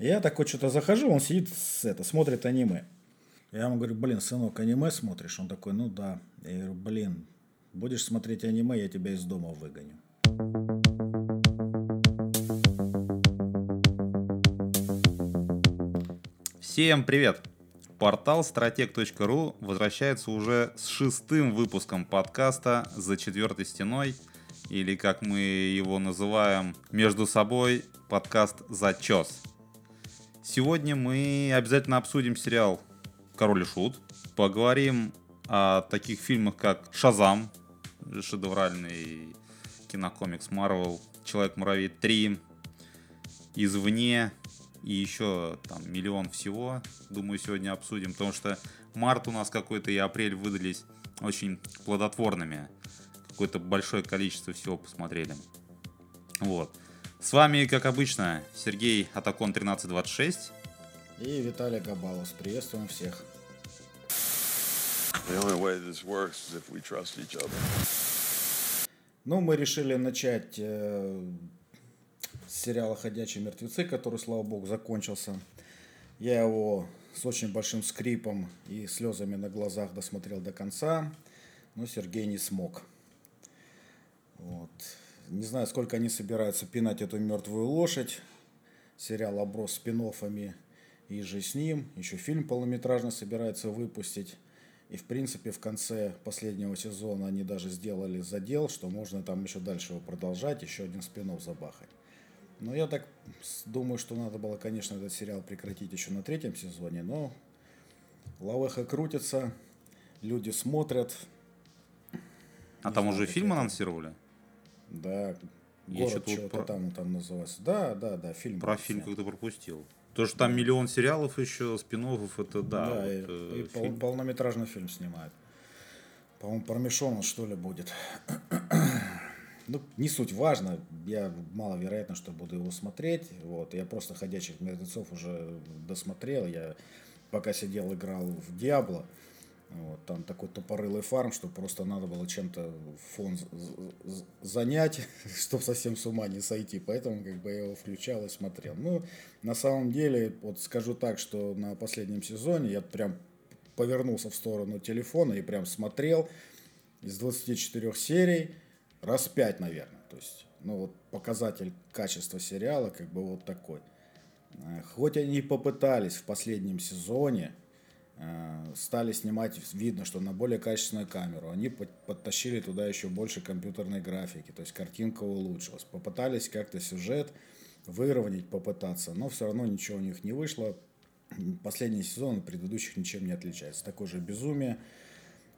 Я такой что-то захожу, он сидит, с, это, смотрит аниме. Я ему говорю, блин, сынок, аниме смотришь? Он такой, ну да. Я говорю, блин, будешь смотреть аниме, я тебя из дома выгоню. Всем привет! Портал стратег.ру возвращается уже с шестым выпуском подкаста «За четвертой стеной», или как мы его называем между собой, подкаст «Зачес». Сегодня мы обязательно обсудим сериал «Король и Шут», поговорим о таких фильмах, как «Шазам», шедевральный кинокомикс Марвел, «Человек-муравей 3», «Извне», и еще там миллион всего, думаю, сегодня обсудим, потому что март у нас какой-то и апрель выдались очень плодотворными. Какое-то большое количество всего посмотрели. Вот. С вами, как обычно, Сергей Атакон 1326. И Виталий Габалос. Приветствуем всех. Ну, мы решили начать э, с сериала «Ходячие мертвецы», который, слава богу, закончился. Я его с очень большим скрипом и слезами на глазах досмотрел до конца, но Сергей не смог. Вот. Не знаю, сколько они собираются пинать эту мертвую лошадь. Сериал оброс спин и же с ним. Еще фильм полнометражный собирается выпустить. И, в принципе, в конце последнего сезона они даже сделали задел, что можно там еще дальше его продолжать, еще один спин забахать. Но я так думаю, что надо было, конечно, этот сериал прекратить еще на третьем сезоне, но лавеха крутится, люди смотрят. А там уже фильм анонсировали? Да, город что-то про... там, там называется. Да, да, да, фильм. Про фильм как-то пропустил. То, что там миллион сериалов еще, спин это да. Да, вот, и, э, и фильм. полнометражный фильм снимают. По-моему, про Мишона, что ли, будет. ну, не суть важно, я маловероятно, что буду его смотреть, вот, я просто «Ходячих мертвецов» уже досмотрел, я пока сидел, играл в «Диабло», вот, там такой тупорылый фарм, что просто надо было чем-то фон занять, чтобы совсем с ума не сойти. Поэтому как бы я его включал и смотрел. Ну, на самом деле, вот скажу так, что на последнем сезоне я прям повернулся в сторону телефона и прям смотрел из 24 серий раз пять, наверное. То есть, ну вот показатель качества сериала как бы вот такой. Э, хоть они и попытались в последнем сезоне стали снимать, видно, что на более качественную камеру. Они подтащили туда еще больше компьютерной графики, то есть картинка улучшилась. Попытались как-то сюжет выровнять, попытаться, но все равно ничего у них не вышло. Последний сезон от предыдущих ничем не отличается. Такое же безумие,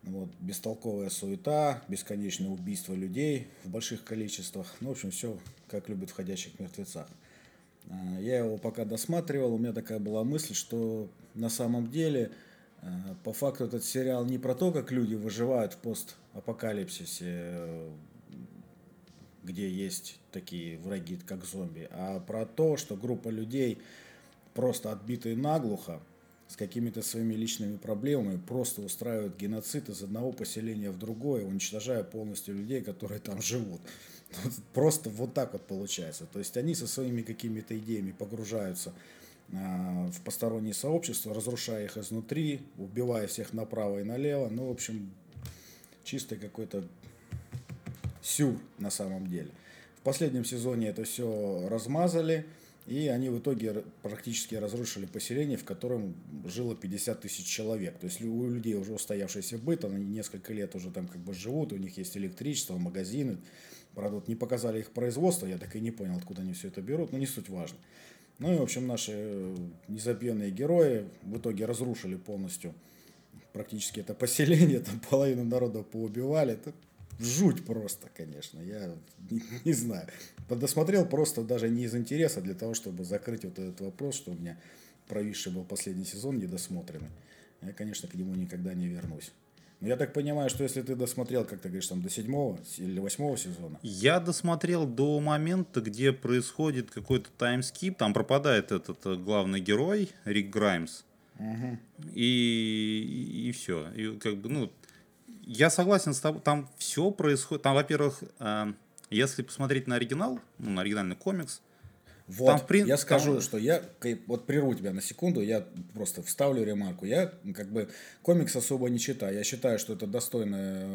вот, бестолковая суета, бесконечное убийство людей в больших количествах. Ну, в общем, все как любят в «Ходячих мертвецах». Э, я его пока досматривал, у меня такая была мысль, что на самом деле – Э, по факту этот сериал не про то, как люди выживают в постапокалипсисе, э, где есть такие враги, как зомби, а про то, что группа людей, просто отбитые наглухо, с какими-то своими личными проблемами, просто устраивают геноцид из одного поселения в другое, уничтожая полностью людей, которые там живут. Просто вот так вот получается. То есть они со своими какими-то идеями погружаются Э, в посторонние сообщества, разрушая их изнутри, убивая всех направо и налево. Ну, в общем, чистый какой-то сюр на самом деле. В последнем сезоне это все размазали, и они в итоге практически разрушили поселение, в котором жило 50 тысяч человек. То есть у людей уже устоявшийся быт, они несколько лет уже там как бы живут, у них есть электричество, магазины. Правда, вот не показали их производство, я так и не понял, откуда они все это берут, но не суть важно. Ну и, в общем, наши э, незабвенные герои в итоге разрушили полностью практически это поселение, там половину народа поубивали. Это жуть просто, конечно, я не, не знаю. Подосмотрел просто даже не из интереса, для того, чтобы закрыть вот этот вопрос, что у меня провисший был последний сезон недосмотренный. Я, конечно, к нему никогда не вернусь. Ну, я так понимаю, что если ты досмотрел, как ты говоришь, там до седьмого или восьмого сезона. Я досмотрел до момента, где происходит какой-то таймскип, там пропадает этот э, главный герой Рик Граймс. Угу. И, и, и все. И как бы, ну, я согласен с тобой, там все происходит. Там, во-первых, э, если посмотреть на оригинал, ну, на оригинальный комикс, Вот, там, прин... я скажу, там... что я, вот прерву тебя на секунду, я просто вставлю ремарку. Я как бы комикс особо не читаю. Я считаю, что это достойное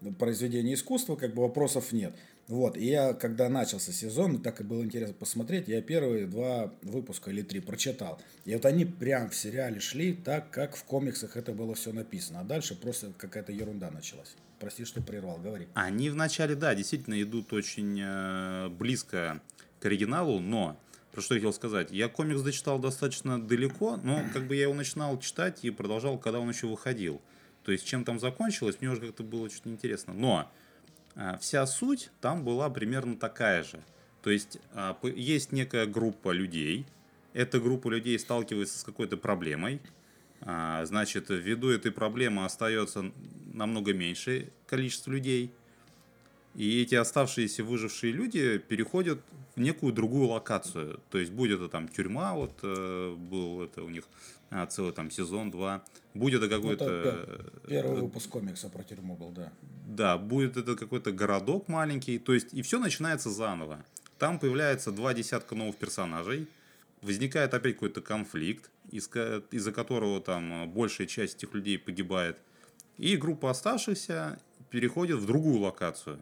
э, произведение искусства, как бы вопросов нет. Вот, и я, когда начался сезон, так и было интересно посмотреть, я первые два выпуска или три прочитал. И вот они прям в сериале шли так, как в комиксах это было все написано. А дальше просто какая-то ерунда началась. Прости, что прервал, говори. Они вначале, да, действительно идут очень э, близко к оригиналу, но про что я хотел сказать. Я комикс дочитал достаточно далеко, но как бы я его начинал читать и продолжал, когда он еще выходил. То есть, чем там закончилось, мне уже как-то было чуть неинтересно. Но а, вся суть там была примерно такая же. То есть, а, есть некая группа людей, эта группа людей сталкивается с какой-то проблемой, а, значит, ввиду этой проблемы остается намного меньшее количество людей – и эти оставшиеся выжившие люди переходят в некую другую локацию. То есть будет это там тюрьма, вот э, был это у них а, целый там сезон, два. Будет это какой-то... Это первый э, выпуск комикса про тюрьму был, да. Да, будет это какой-то городок маленький. То есть и все начинается заново. Там появляется два десятка новых персонажей. Возникает опять какой-то конфликт, из-за которого там большая часть этих людей погибает. И группа оставшихся переходит в другую локацию.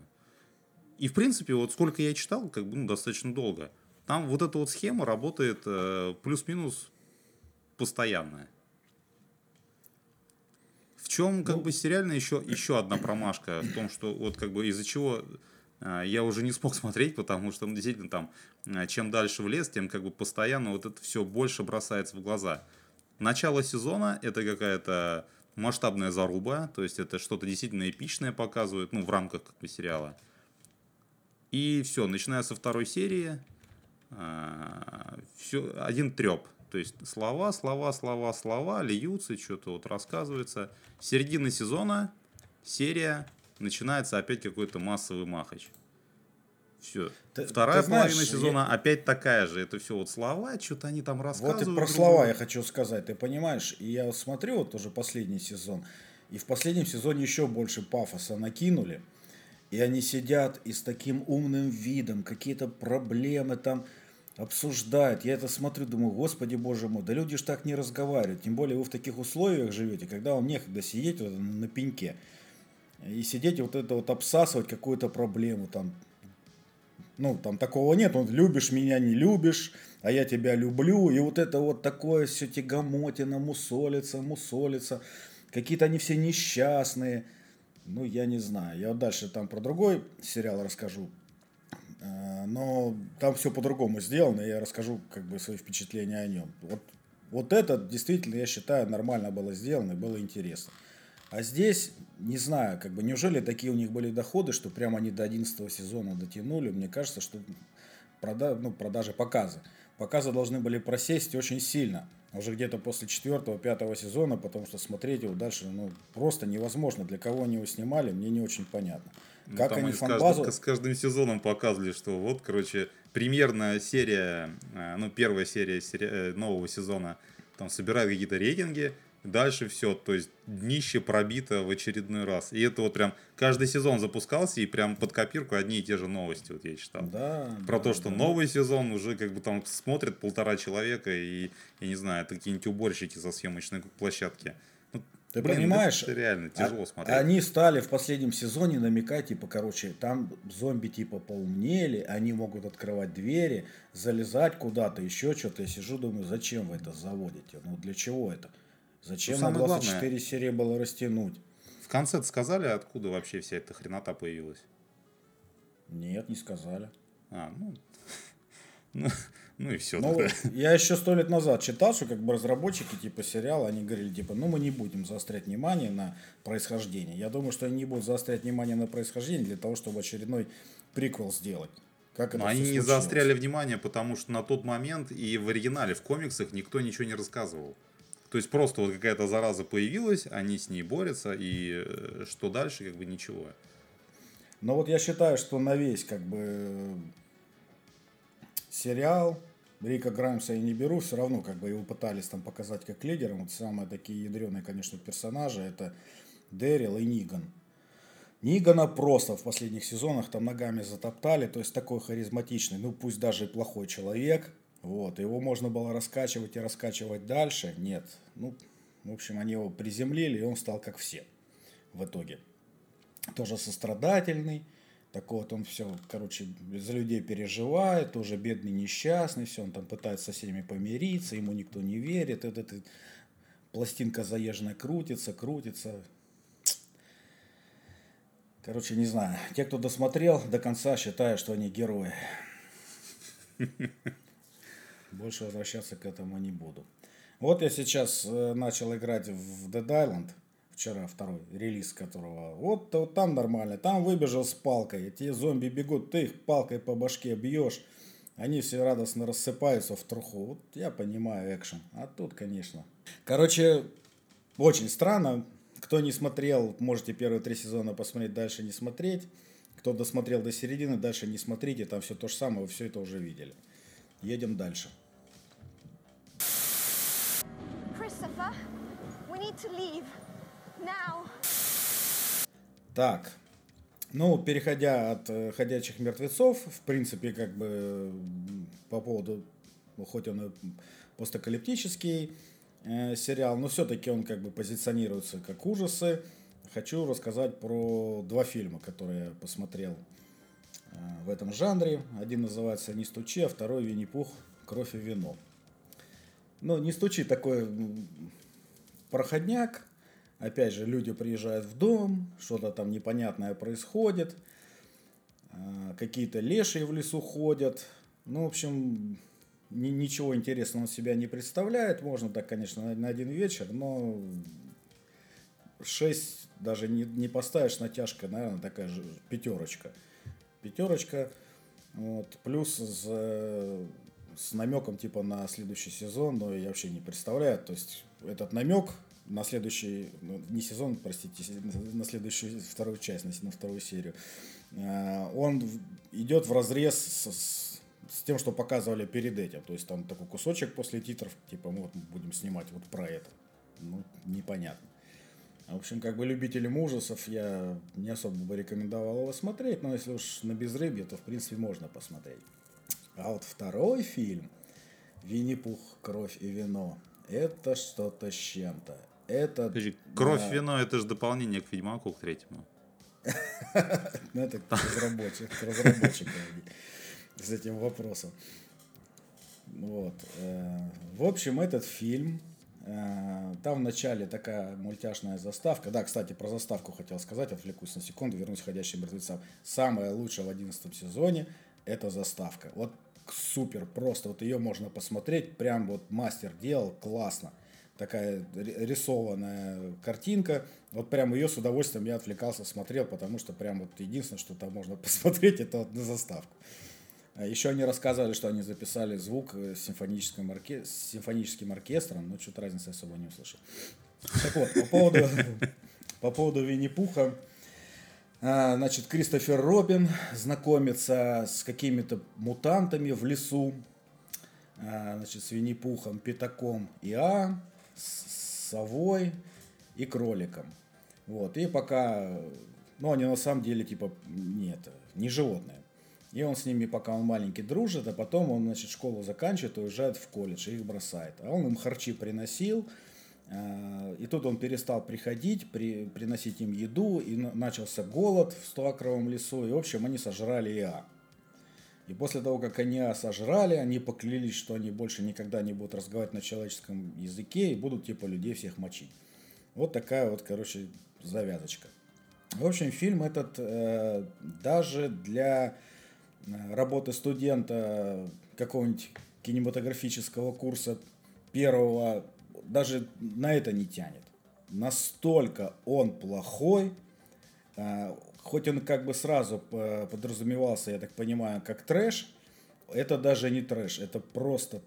И, в принципе, вот сколько я читал, как бы, ну, достаточно долго. Там вот эта вот схема работает э, плюс-минус постоянная. В чем, как ну, бы, сериально еще, еще одна промашка в том, что вот, как бы, из-за чего э, я уже не смог смотреть, потому что, ну, действительно, там, э, чем дальше в лес, тем, как бы, постоянно вот это все больше бросается в глаза. Начало сезона – это какая-то масштабная заруба, то есть это что-то действительно эпичное показывает, ну, в рамках, как бы, сериала – и все, начиная со второй серии, а, все, один треп. То есть слова, слова, слова, слова льются, что-то вот рассказывается. Середина сезона, серия, начинается опять какой-то массовый махач. Все. Ты, Вторая ты знаешь, половина сезона я... опять такая же. Это все вот слова, что-то они там рассказывают. Вот и про слова я хочу сказать. Ты понимаешь, и я смотрю вот уже последний сезон, и в последнем сезоне еще больше пафоса накинули. И они сидят и с таким умным видом, какие-то проблемы там обсуждают. Я это смотрю, думаю, господи боже мой, да люди же так не разговаривают. Тем более вы в таких условиях живете, когда вам некогда сидеть вот на пеньке. И сидеть вот это вот обсасывать какую-то проблему там. Ну, там такого нет, он любишь меня, не любишь, а я тебя люблю. И вот это вот такое все тягомотина, мусолится, мусолится. Какие-то они все несчастные. Ну, я не знаю. Я дальше там про другой сериал расскажу. Э, но там все по-другому сделано, я расскажу как бы свои впечатления о нем. Вот, вот это действительно, я считаю, нормально было сделано и было интересно. А здесь, не знаю, как бы, неужели такие у них были доходы, что прямо они до 11 сезона дотянули? Мне кажется, что прода, ну, продажи, показы. Показы должны были просесть очень сильно уже где-то после четвертого, пятого сезона, потому что смотреть его дальше ну, просто невозможно. Для кого они его снимали, мне не очень понятно. Ну, как они фанбазу... С, с каждым сезоном показывали, что вот, короче, премьерная серия, э, ну, первая серия сери... Э, нового сезона, там собирает какие-то рейтинги, Дальше все, то есть днище пробито в очередной раз. И это вот прям каждый сезон запускался, и прям под копирку одни и те же новости, вот я читал. Да. Про да, то, что да. новый сезон уже как бы там смотрят полтора человека, и, я не знаю, это какие-нибудь уборщики со съемочной площадки. Ну, Ты блин, понимаешь, это реально тяжело а, смотреть. Они стали в последнем сезоне намекать, типа, короче, там зомби типа поумнели, они могут открывать двери, залезать куда-то, еще что-то. Я сижу, думаю, зачем вы это заводите? Ну для чего это? Зачем на 24 главное, серии было растянуть? В конце сказали, откуда вообще вся эта хренота появилась? Нет, не сказали. А, ну, ну, ну и все. Ну, я еще сто лет назад читал, что как бы разработчики типа сериала, они говорили, типа, ну мы не будем заострять внимание на происхождение. Я думаю, что они не будут заострять внимание на происхождение для того, чтобы очередной приквел сделать. Как Но они не заостряли внимание, потому что на тот момент и в оригинале, в комиксах никто ничего не рассказывал. То есть просто вот какая-то зараза появилась, они с ней борются, и э, что дальше, как бы ничего. Но вот я считаю, что на весь как бы сериал Рика Граймса я не беру, все равно как бы его пытались там показать как лидером. Вот самые такие ядреные, конечно, персонажи это Дэрил и Ниган. Нигана просто в последних сезонах там ногами затоптали, то есть такой харизматичный, ну пусть даже и плохой человек, вот, его можно было раскачивать и раскачивать дальше, нет, ну, в общем, они его приземлили, и он стал как все в итоге. Тоже сострадательный, так вот он все, короче, за людей переживает, тоже бедный, несчастный, все, он там пытается со всеми помириться, ему никто не верит, этот пластинка заезженная крутится, крутится, Короче, не знаю. Те, кто досмотрел до конца, считают, что они герои. Больше возвращаться к этому не буду. Вот я сейчас э, начал играть в Dead Island. Вчера второй релиз которого. Вот, вот там нормально. Там выбежал с палкой. Эти зомби бегут, ты их палкой по башке бьешь. Они все радостно рассыпаются в труху. Вот я понимаю экшен. А тут, конечно. Короче, очень странно. Кто не смотрел, можете первые три сезона посмотреть, дальше не смотреть. Кто досмотрел до середины, дальше не смотрите, там все то же самое, вы все это уже видели. Едем дальше. Так, ну, переходя от э, «Ходячих мертвецов», в принципе, как бы по поводу, ну, хоть он и постакалиптический, Э, сериал, но все-таки он как бы позиционируется как ужасы. Хочу рассказать про два фильма, которые я посмотрел э, в этом жанре. Один называется «Не стучи», а второй «Винни-Пух. Кровь и вино». Ну, «Не стучи» такой проходняк. Опять же, люди приезжают в дом, что-то там непонятное происходит. Э, какие-то лешие в лесу ходят. Ну, в общем, ничего интересного он себя не представляет. Можно так, конечно, на, один вечер, но 6 даже не, не поставишь натяжка, наверное, такая же пятерочка. Пятерочка. Вот, плюс с, с намеком типа на следующий сезон, но я вообще не представляю. То есть этот намек на следующий, ну, не сезон, простите, на следующую вторую часть, на, на вторую серию, э, он идет в разрез с, с с тем, что показывали перед этим. То есть там такой кусочек после титров, типа мы вот будем снимать вот про это. Ну, непонятно. В общем, как бы любителям ужасов я не особо бы рекомендовал его смотреть, но если уж на безрыбье, то в принципе можно посмотреть. А вот второй фильм «Винни-Пух. Кровь и вино» это что-то с чем-то. Это... Подожди, «Кровь и вино» это же дополнение к «Ведьмаку» к третьему. Ну, это разработчик, разработчик с этим вопросом. Вот. Э, в общем, этот фильм, э, там в начале такая мультяшная заставка. Да, кстати, про заставку хотел сказать, отвлекусь на секунду, вернусь к «Ходящим мертвецам». Самое лучшее в одиннадцатом сезоне – это заставка. Вот супер, просто вот ее можно посмотреть, прям вот мастер делал, классно. Такая рисованная картинка, вот прям ее с удовольствием я отвлекался, смотрел, потому что прям вот единственное, что там можно посмотреть, это вот на заставку. А еще они рассказывали, что они записали звук с симфоническим, орке... с симфоническим оркестром, но что-то разницы особо не услышал. Так вот, по поводу, по поводу Винни-Пуха. А, значит, Кристофер Робин знакомится с какими-то мутантами в лесу. А, значит, с Винни-Пухом, Пятаком и А, с совой и кроликом. Вот, и пока, ну, они на самом деле, типа, нет, не животные. И он с ними, пока он маленький, дружит, а потом он, значит, школу заканчивает уезжает в колледж, и их бросает. А он им харчи приносил, и тут он перестал приходить, при, приносить им еду, и начался голод в Стоакровом лесу, и, в общем, они сожрали Иа. И после того, как они Иа сожрали, они поклялись, что они больше никогда не будут разговаривать на человеческом языке и будут, типа, людей всех мочить. Вот такая вот, короче, завязочка. В общем, фильм этот э, даже для Э, работы студента какого-нибудь кинематографического курса первого даже на это не тянет. Настолько он плохой, э, хоть он как бы сразу подразумевался, я так понимаю, как трэш, это даже не трэш, это просто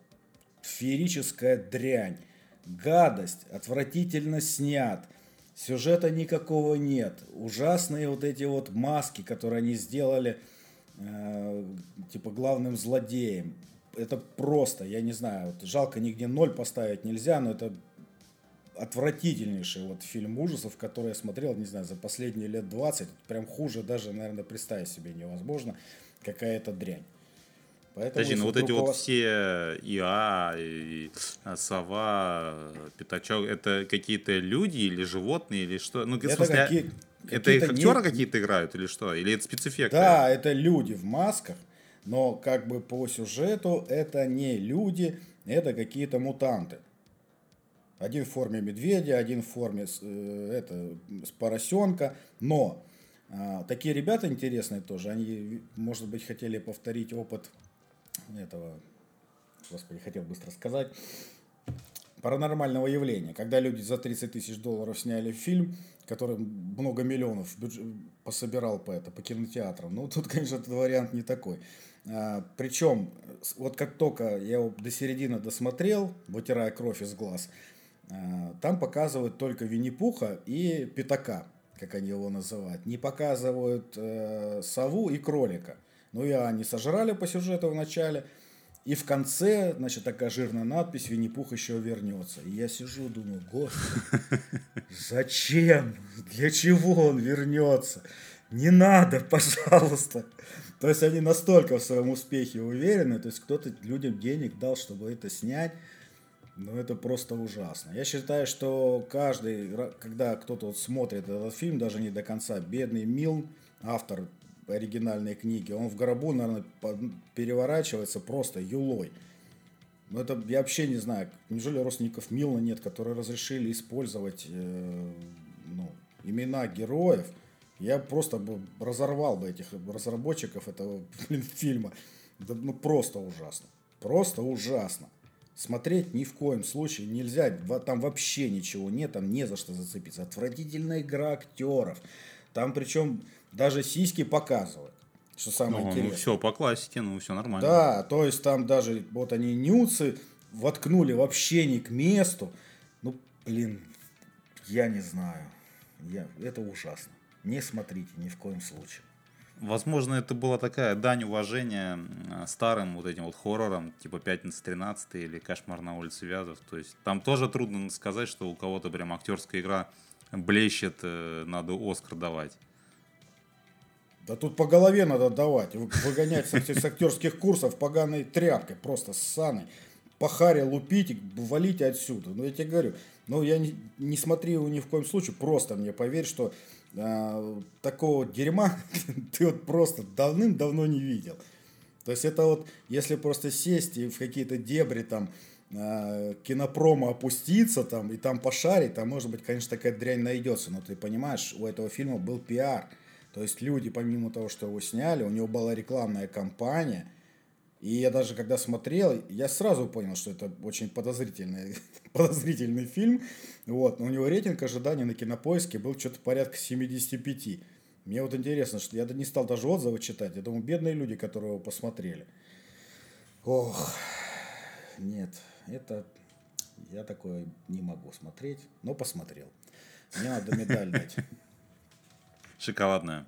феерическая дрянь. Гадость, отвратительно снят, сюжета никакого нет. Ужасные вот эти вот маски, которые они сделали – Э, типа главным злодеем. Это просто, я не знаю, вот жалко нигде ноль поставить нельзя, но это отвратительнейший вот фильм ужасов, который я смотрел, не знаю, за последние лет 20. Прям хуже даже, наверное, представить себе невозможно. Какая-то дрянь. Поэтому, Подожди, ну вот эти вот все ИА, и сова, пятачок, это какие-то люди или животные, или что? Ну, это смысле, какие, это их актеры не... какие-то играют или что? Или это спецэффекты? Да, это люди в масках, но как бы по сюжету это не люди, это какие-то мутанты. Один в форме медведя, один в форме э, это, с поросенка, но а, такие ребята интересные тоже, они, может быть, хотели повторить опыт этого, господи, хотел быстро сказать, паранормального явления, когда люди за 30 тысяч долларов сняли фильм, который много миллионов бюджет, пособирал по это, по кинотеатрам. Ну, тут, конечно, этот вариант не такой. А, причем, вот как только я его до середины досмотрел, вытирая кровь из глаз, а, там показывают только Винни-Пуха и Пятака, как они его называют. Не показывают э, сову и кролика. Ну, и они сожрали по сюжету в начале. И в конце, значит, такая жирная надпись «Винни-Пух еще вернется». И я сижу, думаю, господи, зачем? Для чего он вернется? Не надо, пожалуйста. То есть они настолько в своем успехе уверены, то есть кто-то людям денег дал, чтобы это снять. Ну, это просто ужасно. Я считаю, что каждый, когда кто-то вот смотрит этот фильм, даже не до конца, бедный Милн, автор оригинальной книги, он в гробу, наверное, переворачивается просто юлой. Но это я вообще не знаю, неужели родственников Милна нет, которые разрешили использовать э, ну, имена героев. Я просто бы разорвал бы этих разработчиков этого блин, фильма. Да, ну просто ужасно. Просто ужасно. Смотреть ни в коем случае нельзя. Там вообще ничего нет, там не за что зацепиться. Отвратительная игра актеров. Там причем даже сиськи показывают. Что самое ну, интересное. Ну, все по классике, ну, все нормально. Да, то есть там даже, вот они нюцы воткнули вообще не к месту. Ну, блин, я не знаю. Я, это ужасно. Не смотрите ни в коем случае. Возможно, это была такая дань уважения старым вот этим вот хоррорам, типа «Пятница 13 или «Кошмар на улице Вязов». То есть там тоже трудно сказать, что у кого-то прям актерская игра блещет, э, надо Оскар давать. Да тут по голове надо давать, выгонять с, актерских курсов поганой тряпкой, просто ссаной. По харе лупить, валите отсюда. Ну, я тебе говорю, ну, я не, не смотри его ни в коем случае, просто мне поверь, что э, такого дерьма ты вот просто давным-давно не видел. То есть это вот, если просто сесть и в какие-то дебри там э, кинопрома опуститься там и там пошарить, там может быть, конечно, такая дрянь найдется, но ты понимаешь, у этого фильма был пиар. То есть люди, помимо того, что его сняли, у него была рекламная кампания. И я даже когда смотрел, я сразу понял, что это очень подозрительный, подозрительный фильм. Вот. Но у него рейтинг ожидания на кинопоиске был что-то порядка 75. Мне вот интересно, что я не стал даже отзывы читать. Я думаю, бедные люди, которые его посмотрели. Ох, нет, это я такое не могу смотреть, но посмотрел. Мне надо медаль дать. Шоколадная.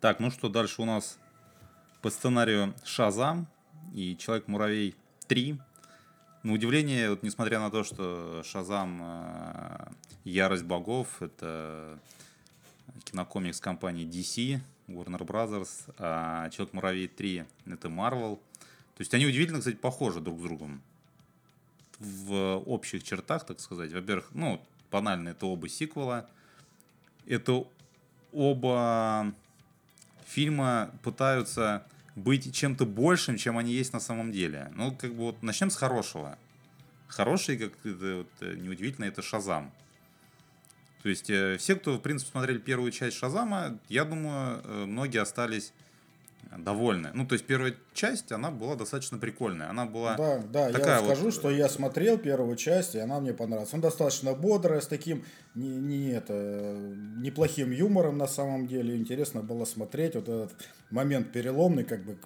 Так, ну что, дальше у нас по сценарию Шазам и Человек-муравей 3. На удивление, вот несмотря на то, что Шазам э, Ярость богов, это кинокомикс компании DC, Warner Brothers, а Человек-муравей 3 это Marvel. То есть они удивительно, кстати, похожи друг с другом в общих чертах, так сказать. Во-первых, ну, банально, это оба сиквела. Это оба фильма пытаются быть чем-то большим, чем они есть на самом деле. Ну, как бы вот начнем с хорошего. Хороший, как это вот, э, неудивительно, это Шазам. То есть э, все, кто, в принципе, смотрели первую часть Шазама, я думаю, э, многие остались довольны. Ну, то есть первая часть, она была достаточно прикольная. Она была Да, да, такая я скажу, вот... что я смотрел первую часть, и она мне понравилась. Она достаточно бодрая, с таким не, не это, неплохим юмором на самом деле. Интересно было смотреть вот этот момент переломный, как бы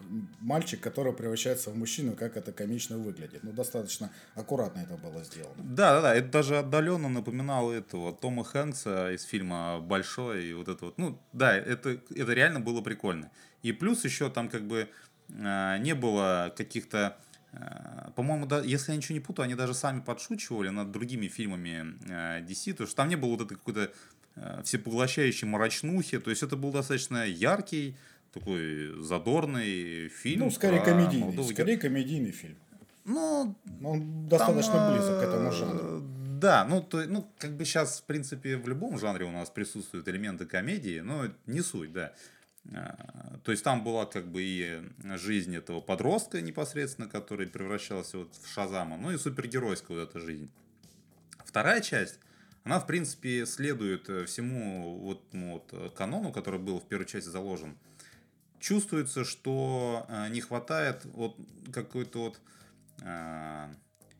мальчик, который превращается в мужчину, как это комично выглядит. Ну, достаточно аккуратно это было сделано. Да, да, да, это даже отдаленно напоминало этого Тома Хэнкса из фильма «Большой», и вот это вот, ну, да, это, это реально было прикольно. И плюс еще там как бы э, не было каких-то э, по-моему, да, если я ничего не путаю, они даже сами подшучивали над другими фильмами э, DC, то что там не было вот этой какой-то э, всепоглощающей мрачнухи, то есть это был достаточно яркий, такой задорный фильм. Ну, скорее комедийный, молодого... скорее комедийный фильм. Ну, он достаточно там, близок к этому жанру. Да, ну, то, ну, как бы сейчас, в принципе, в любом жанре у нас присутствуют элементы комедии, но не суть, да. А, то есть там была как бы и жизнь этого подростка непосредственно, который превращался вот в Шазама, ну и супергеройская вот эта жизнь. Вторая часть, она, в принципе, следует э, всему вот, ну, вот э, канону, который был в первой части заложен. Чувствуется, что э, не хватает вот какой-то вот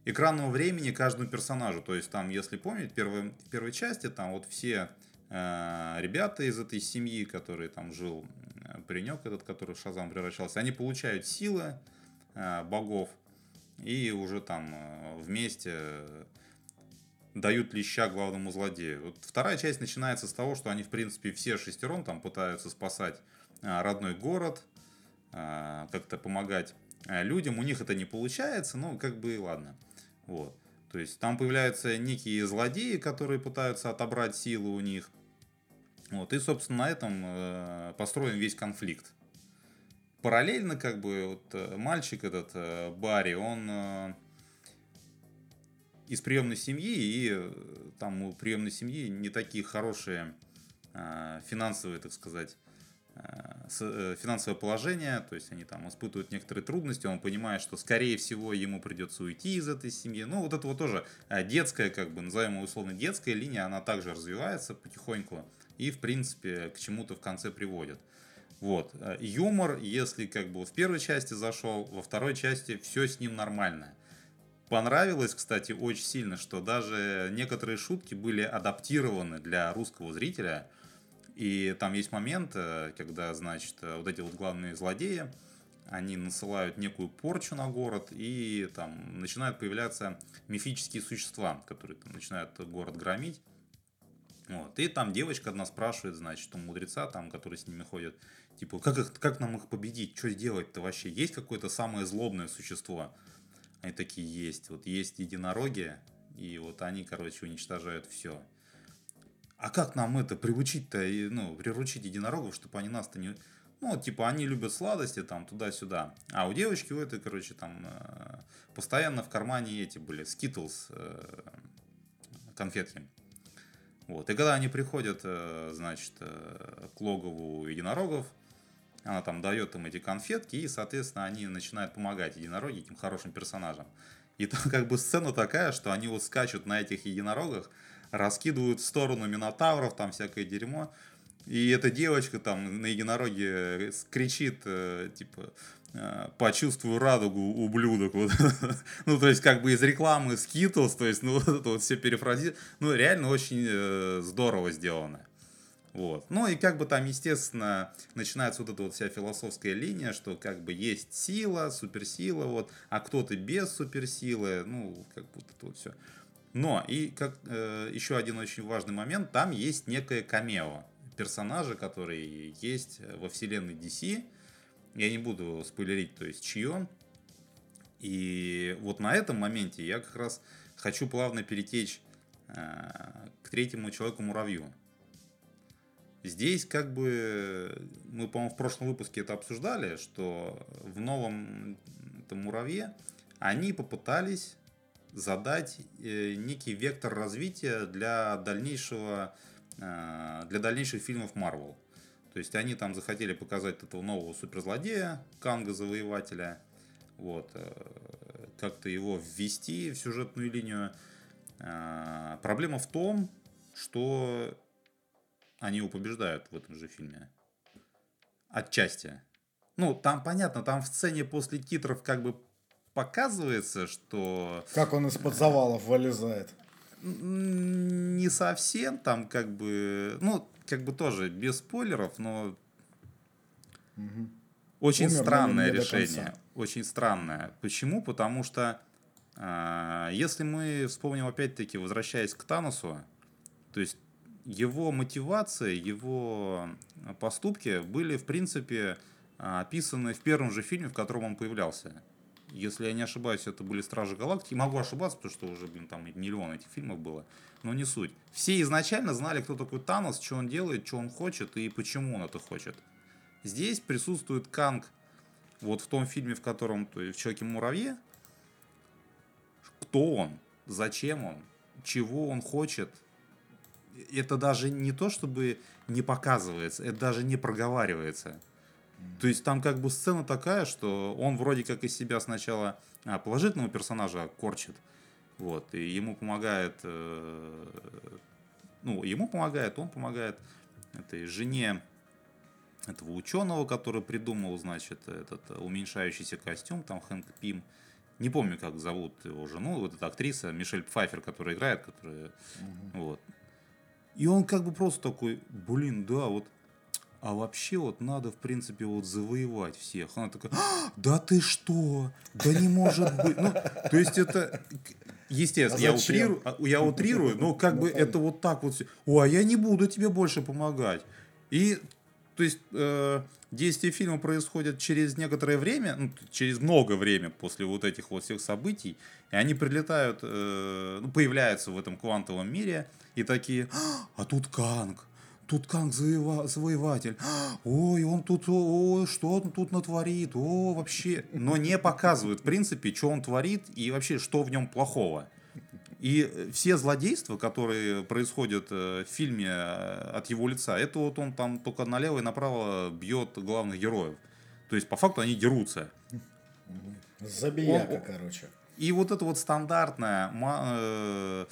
экранного времени каждому персонажу. То есть там, если помнить, в первой, первой части там вот все э, ребята из этой семьи, которые там жил, э, паренек этот, который в Шазам превращался, они получают силы э, богов и уже там э, вместе дают леща главному злодею. Вот вторая часть начинается с того, что они, в принципе, все шестером там пытаются спасать э, родной город, э, как-то помогать людям. У них это не получается, но как бы и ладно. Вот. То есть там появляются некие злодеи, которые пытаются отобрать силы у них. Вот. И, собственно, на этом э, построен весь конфликт. Параллельно, как бы, вот, э, мальчик этот, э, Барри, он э, из приемной семьи, и э, там у приемной семьи не такие хорошие э, финансовые, так сказать, Э, финансовое положение, то есть они там испытывают некоторые трудности, он понимает, что скорее всего ему придется уйти из этой семьи. Ну, вот это вот тоже детская, как бы назовем условно детская линия, она также развивается потихоньку и, в принципе, к чему-то в конце приводит. Вот. Э, юмор, если как бы в первой части зашел, во второй части все с ним нормально. Понравилось, кстати, очень сильно, что даже некоторые шутки были адаптированы для русского зрителя – и там есть момент, э, когда, значит, э, вот эти вот главные злодеи, они насылают некую порчу на город, и там начинают появляться мифические существа, которые там, начинают город громить. Вот. И там девочка одна спрашивает, значит, у мудреца, там, который с ними ходит, типа, как, их, как нам их победить, что сделать-то вообще? Есть какое-то самое злобное существо? Они такие, есть. Вот есть единороги, и вот они, короче, уничтожают все а как нам это приучить-то, ну, приручить единорогов, чтобы они нас-то не... Ну, типа, они любят сладости, там, туда-сюда. А у девочки у этой, короче, там, э, постоянно в кармане эти были, Skittles, э, конфетки. Вот. И когда они приходят, э, значит, к логову единорогов, она там дает им эти конфетки, и, соответственно, они начинают помогать единороги этим хорошим персонажам. И там как бы сцена такая, что они вот скачут на этих единорогах, раскидывают в сторону минотавров, там всякое дерьмо. И эта девочка там на единороге кричит, э, типа, э, почувствую радугу, ублюдок. Вот. ну, то есть, как бы из рекламы Skittles, то есть, ну, вот это вот все перефразировано. Ну, реально очень э, здорово сделано. Вот. Ну и как бы там, естественно, начинается вот эта вот вся философская линия, что как бы есть сила, суперсила, вот, а кто-то без суперсилы, ну, как это вот все. Но и как э, еще один очень важный момент, там есть некое камео персонажа, который есть во вселенной DC. Я не буду спойлерить, то есть чье. И вот на этом моменте я как раз хочу плавно перетечь э, к третьему человеку-муравью. Здесь как бы мы, по-моему, в прошлом выпуске это обсуждали, что в новом этом муравье они попытались задать э, некий вектор развития для дальнейшего э, для дальнейших фильмов Marvel. То есть они там захотели показать этого нового суперзлодея, Канга Завоевателя, вот, э, как-то его ввести в сюжетную линию. Проблема в том, что они его побеждают в этом же фильме. Отчасти. Ну, там понятно, там в сцене после титров как бы показывается, что... Как он из-под завалов вылезает. Не совсем, там как бы... Ну, как бы тоже без спойлеров, но... Угу. Очень Умер, странное решение. Очень странное. Почему? Потому что э, если мы вспомним опять-таки, возвращаясь к Таносу, то есть его мотивация, его поступки были, в принципе, а, описаны в первом же фильме, в котором он появлялся. Если я не ошибаюсь, это были Стражи Галактики. Могу ошибаться, потому что уже, блин, там миллион этих фильмов было. Но не суть. Все изначально знали, кто такой Танос, что он делает, что он хочет и почему он это хочет. Здесь присутствует Канг вот в том фильме, в котором, то есть в Человеке-муравье. Кто он? Зачем он? Чего он хочет? Это даже не то, чтобы не показывается, это даже не проговаривается. То есть там как бы сцена такая, что он вроде как из себя сначала а, положительного персонажа корчит, вот, и ему помогает, э, ну, ему помогает, он помогает этой жене этого ученого, который придумал, значит, этот уменьшающийся костюм, там Хэнк Пим. Не помню, как зовут его жену, вот эта актриса Мишель Пфайфер, которая играет, которая, угу. вот. И он как бы просто такой, блин, да, вот а вообще вот надо, в принципе, вот завоевать всех. Она такая, а, да ты что? Да не может быть. Ну, то есть это, естественно, а я, утрирую, а, я утрирую, но как бы это вот так вот. О, а я не буду тебе больше помогать. И, то есть, э, действие фильма происходит через некоторое время, ну, через много время после вот этих вот всех событий, и они прилетают, э, ну, появляются в этом квантовом мире, и такие, а тут Канг, тут как завоеватель. Ой, он тут, ой, что он тут натворит, о, вообще. Но не показывают, в принципе, что он творит и вообще, что в нем плохого. И все злодейства, которые происходят э, в фильме э, от его лица, это вот он там только налево и направо бьет главных героев. То есть, по факту, они дерутся. Забияка, он, короче. И вот это вот стандартная э,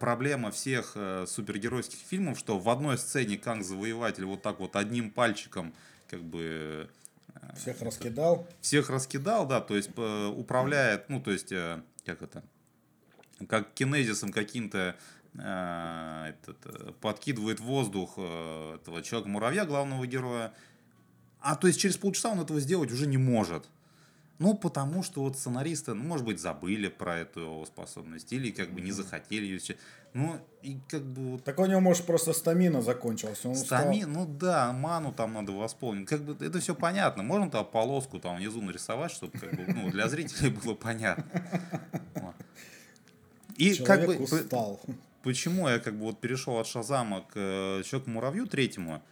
проблема всех э, супергеройских фильмов, что в одной сцене Канг Завоеватель вот так вот одним пальчиком как бы... Э, всех раскидал? Всех раскидал, да, то есть управляет, ну, то есть, как это, как кинезисом каким-то этот, подкидывает воздух этого человека-муравья, главного героя. А то есть через полчаса он этого сделать уже не может. Ну, потому что вот сценаристы, ну, может быть, забыли про эту его способность, или как бы не захотели ее. Ну, и как бы... Вот... Так у него, может, просто стамина закончилась. Он Стамин, ну да, ману там надо восполнить. Как бы это все понятно. Можно там полоску там внизу нарисовать, чтобы как бы, ну, для зрителей было понятно. И Человек как бы... устал. Почему я как бы вот перешел от Шазама к э, Человеку-муравью третьему?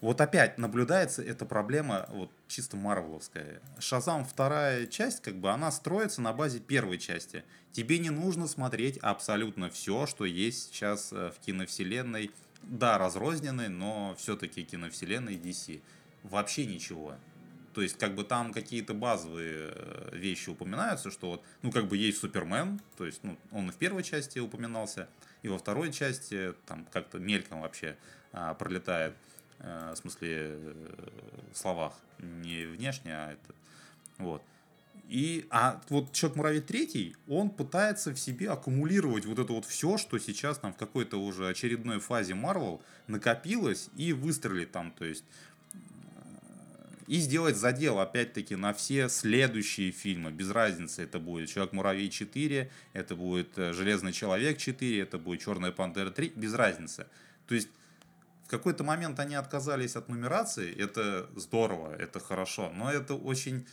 Вот опять наблюдается эта проблема вот чисто марвеловская. Шазам вторая часть, как бы она строится на базе первой части. Тебе не нужно смотреть абсолютно все, что есть сейчас э, в киновселенной. Да, разрозненной, но все-таки киновселенной DC. Вообще ничего. То есть, как бы там какие-то базовые э, вещи упоминаются, что вот, ну, как бы есть Супермен, то есть, ну, он и в первой части упоминался, и во второй части, там, как-то мельком вообще а, пролетает. Э, в смысле, э, словах, не внешне, а это, вот. И, а вот Человек-муравей третий, он пытается в себе аккумулировать вот это вот все, что сейчас там в какой-то уже очередной фазе Марвел накопилось и выстрелить там, то есть э, и сделать задел, опять-таки, на все следующие фильмы. Без разницы, это будет Человек-муравей 4, это будет Железный Человек 4, это будет Черная Пантера 3, без разницы. То есть какой-то момент они отказались от нумерации, это здорово, это хорошо, но это очень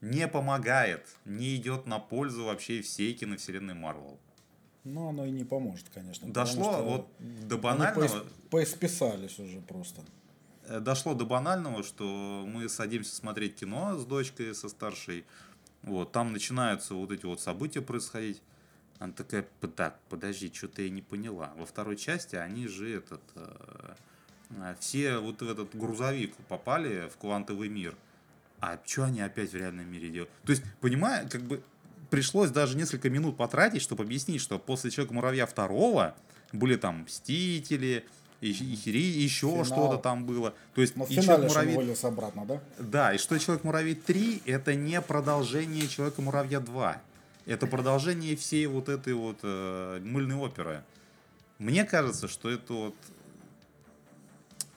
не помогает, не идет на пользу вообще всей киновселенной Марвел. Ну, оно и не поможет, конечно. Дошло вот до банального... Поисписались уже просто. Э, дошло до банального, что мы садимся смотреть кино с дочкой, со старшей. Вот, там начинаются вот эти вот события происходить. Она такая, так, подожди, что-то я не поняла. Во второй части они же этот... Э, э, все вот в этот грузовик попали в квантовый мир. А что они опять в реальном мире делают? То есть, понимаю, как бы пришлось даже несколько минут потратить, чтобы объяснить, что после Человека-муравья второго были там Мстители, и, и, и еще что-то там было. То есть, Но в и Человек-муравей... обратно, да? Да, и что Человек-муравей 3 это не продолжение Человека-муравья 2. Это продолжение всей вот этой вот э, мыльной оперы. Мне кажется, что это вот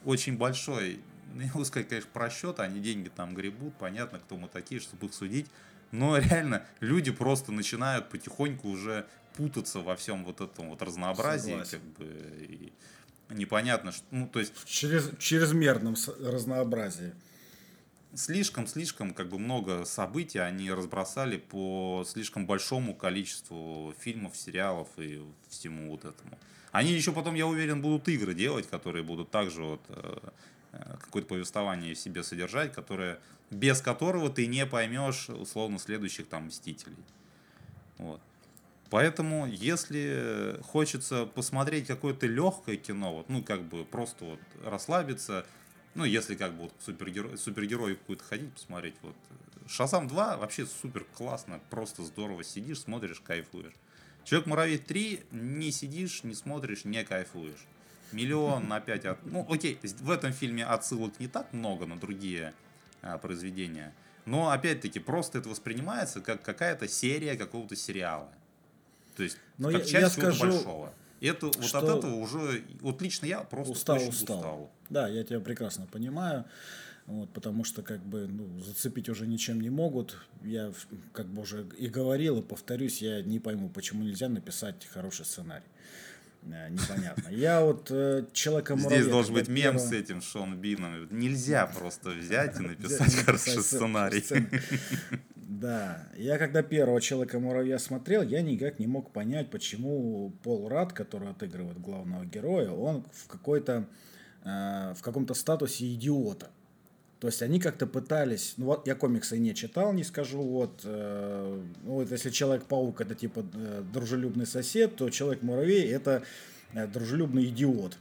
очень большой, ну, не могу сказать, конечно, просчет, они деньги там гребут, понятно, кто мы такие, чтобы их судить. Но реально люди просто начинают потихоньку уже путаться во всем вот этом вот разнообразии, Согласен. как бы и непонятно, что, ну то есть через чрезмерном разнообразии. Слишком-слишком как бы много событий они разбросали по слишком большому количеству фильмов, сериалов и всему вот этому. Они еще потом, я уверен, будут игры делать, которые будут также вот э, э, какое-то повествование в себе содержать, которое, без которого ты не поймешь, условно, следующих там Мстителей. Вот. Поэтому, если хочется посмотреть какое-то легкое кино, вот, ну, как бы просто вот расслабиться, ну, если как бы вот супергерой, супергерой какую-то ходить, посмотреть, вот. Шазам 2 вообще супер классно, просто здорово сидишь, смотришь, кайфуешь. Человек-муравей 3 не сидишь, не смотришь, не кайфуешь. Миллион на 5 от... Ну, окей, в этом фильме отсылок не так много на другие а, произведения. Но, опять-таки, просто это воспринимается как какая-то серия какого-то сериала. То есть, Но как я, часть я скажу, большого. Это, вот от этого уже, вот лично я просто устал, устал. устал. Да, я тебя прекрасно понимаю. Вот, потому что как бы ну, зацепить уже ничем не могут. Я как бы уже и говорил, и повторюсь, я не пойму, почему нельзя написать хороший сценарий. Э, непонятно. Я вот э, человека Здесь должен быть мем первого... с этим Шон Бином. Нельзя просто взять и написать хороший сценарий. Да, я когда первого Человека-муравья смотрел, я никак не мог понять, почему Пол Рад, который отыгрывает главного героя, он в какой-то э, в каком-то статусе идиота. То есть они как-то пытались, ну вот я комиксы не читал, не скажу, вот, э, ну, вот если Человек-паук это типа э, дружелюбный сосед, то Человек-муравей это э, дружелюбный идиот.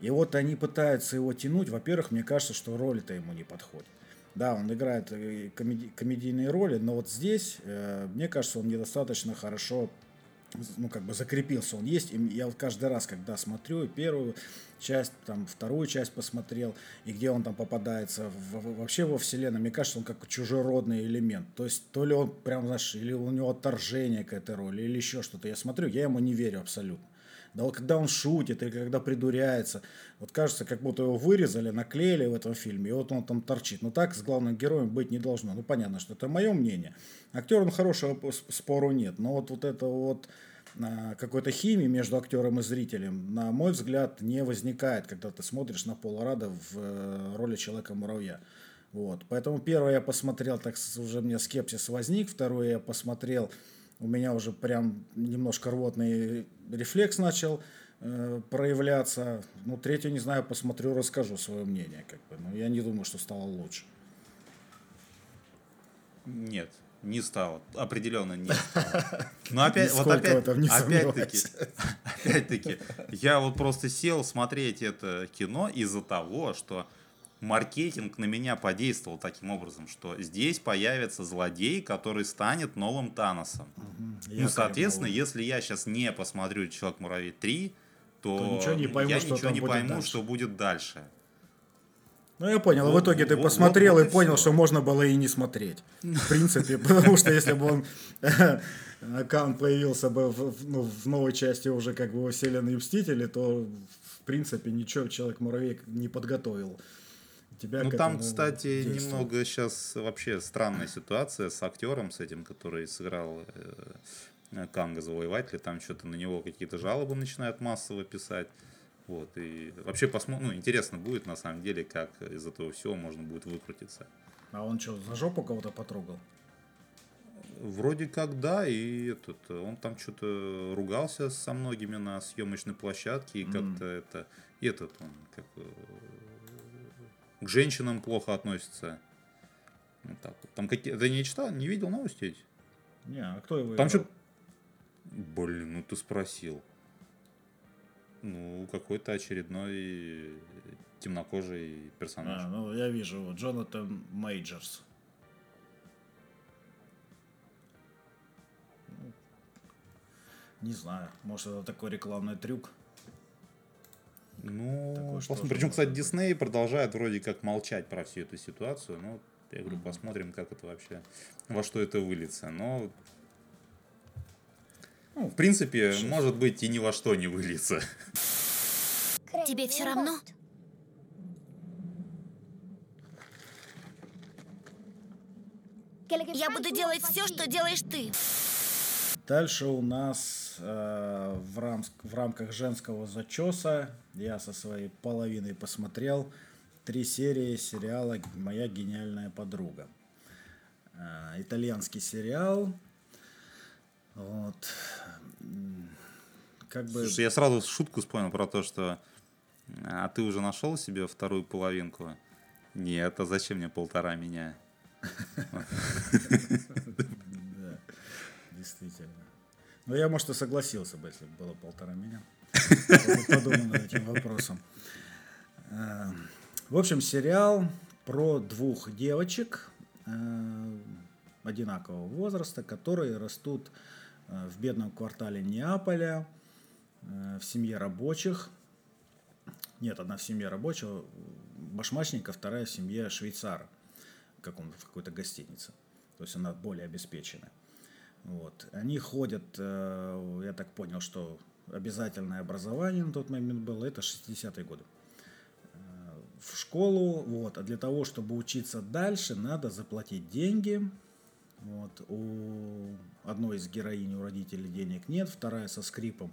И вот они пытаются его тянуть, во-первых, мне кажется, что роль-то ему не подходит. Да, он играет э, комеди- комедийные роли, но вот здесь, э, мне кажется, он недостаточно хорошо ну, как бы закрепился. Он есть. И я вот каждый раз, когда смотрю первую часть, там, вторую часть посмотрел, и где он там попадается в, вообще во вселенной, мне кажется, он как чужеродный элемент. То есть, то ли он прям, знаешь, или у него отторжение к этой роли, или еще что-то. Я смотрю, я ему не верю абсолютно. Да вот когда он шутит или когда придуряется, вот кажется, как будто его вырезали, наклеили в этом фильме, и вот он там торчит. Но так с главным героем быть не должно. Ну, понятно, что это мое мнение. Актер, он хорошего спору нет. Но вот, вот это вот а, какой-то химии между актером и зрителем, на мой взгляд, не возникает, когда ты смотришь на Пола Рада в э, роли Человека-муравья. Вот. Поэтому первое я посмотрел, так уже мне скепсис возник, второе я посмотрел, у меня уже прям немножко рвотный рефлекс начал э, проявляться. Ну, третью, не знаю, посмотрю, расскажу свое мнение. Как бы. Но я не думаю, что стало лучше. Нет, не стало. Определенно не стало. Но опять, вот опять, опять-таки, опять-таки, я вот просто сел смотреть это кино из-за того, что маркетинг на меня подействовал таким образом, что здесь появится злодей, который станет новым Таносом. Угу. Ну, соответственно, если я сейчас не посмотрю Человек-муравей 3, то, то ничего не пойму, я что ничего не пойму, дальше. что будет дальше. Ну, я понял. Вот, в итоге ты вот, посмотрел вот, вот и, понял, все. что можно было и не смотреть. В принципе, потому что если бы он аккаунт появился бы в, ну, в новой части уже как бы вселенной Мстители, то в принципе ничего Человек-муравей не подготовил. Тебя ну там, кстати, немного сейчас вообще странная ситуация с актером, с этим, который сыграл э, Канга Завоевателя. Там что-то на него какие-то жалобы начинают массово писать. Вот, и вообще посмотрим, ну, интересно будет, на самом деле, как из этого всего можно будет выкрутиться. А он что, за жопу кого-то потрогал? Вроде как да, и этот, он там что-то ругался со многими на съемочной площадке, и mm. как-то это, этот он, как к женщинам плохо относится. Вот так вот. Там какие... Ты не читал, не видел новости эти? Не, а кто его Там что... Блин, ну ты спросил. Ну, какой-то очередной темнокожий персонаж. А, ну, я вижу, Джонатан Мейджерс. Ну, не знаю, может это такой рекламный трюк. Ну, посмотрим. Причем, кстати, Дисней продолжает вроде как молчать про всю эту ситуацию. Ну, я говорю, посмотрим, как это вообще, во что это выльется. Но, ну, в принципе, Сейчас. может быть и ни во что не выльется. Тебе все равно? Я буду делать все, что делаешь ты. Дальше у нас э, в, рам в рамках женского зачеса я со своей половиной посмотрел три серии сериала «Моя гениальная подруга». Э, итальянский сериал. Вот. Как бы... Слушай, я сразу шутку вспомнил про то, что а ты уже нашел себе вторую половинку? Нет, а зачем мне полтора меня? Действительно. Ну, я, может, и согласился бы, если бы было полтора меня. Подумал над этим вопросом. Э, в общем, сериал про двух девочек э, одинакового возраста, которые растут э, в бедном квартале Неаполя, в семье рабочих. Нет, одна в семье рабочего, башмачника, вторая в семье швейцара, он в какой-то гостинице. То есть она более обеспеченная. Вот. Они ходят, я так понял, что обязательное образование на тот момент было, это 60-е годы. Э, в школу, вот, а для того, чтобы учиться дальше, надо заплатить деньги. Вот, у одной из героинь у родителей денег нет, вторая со скрипом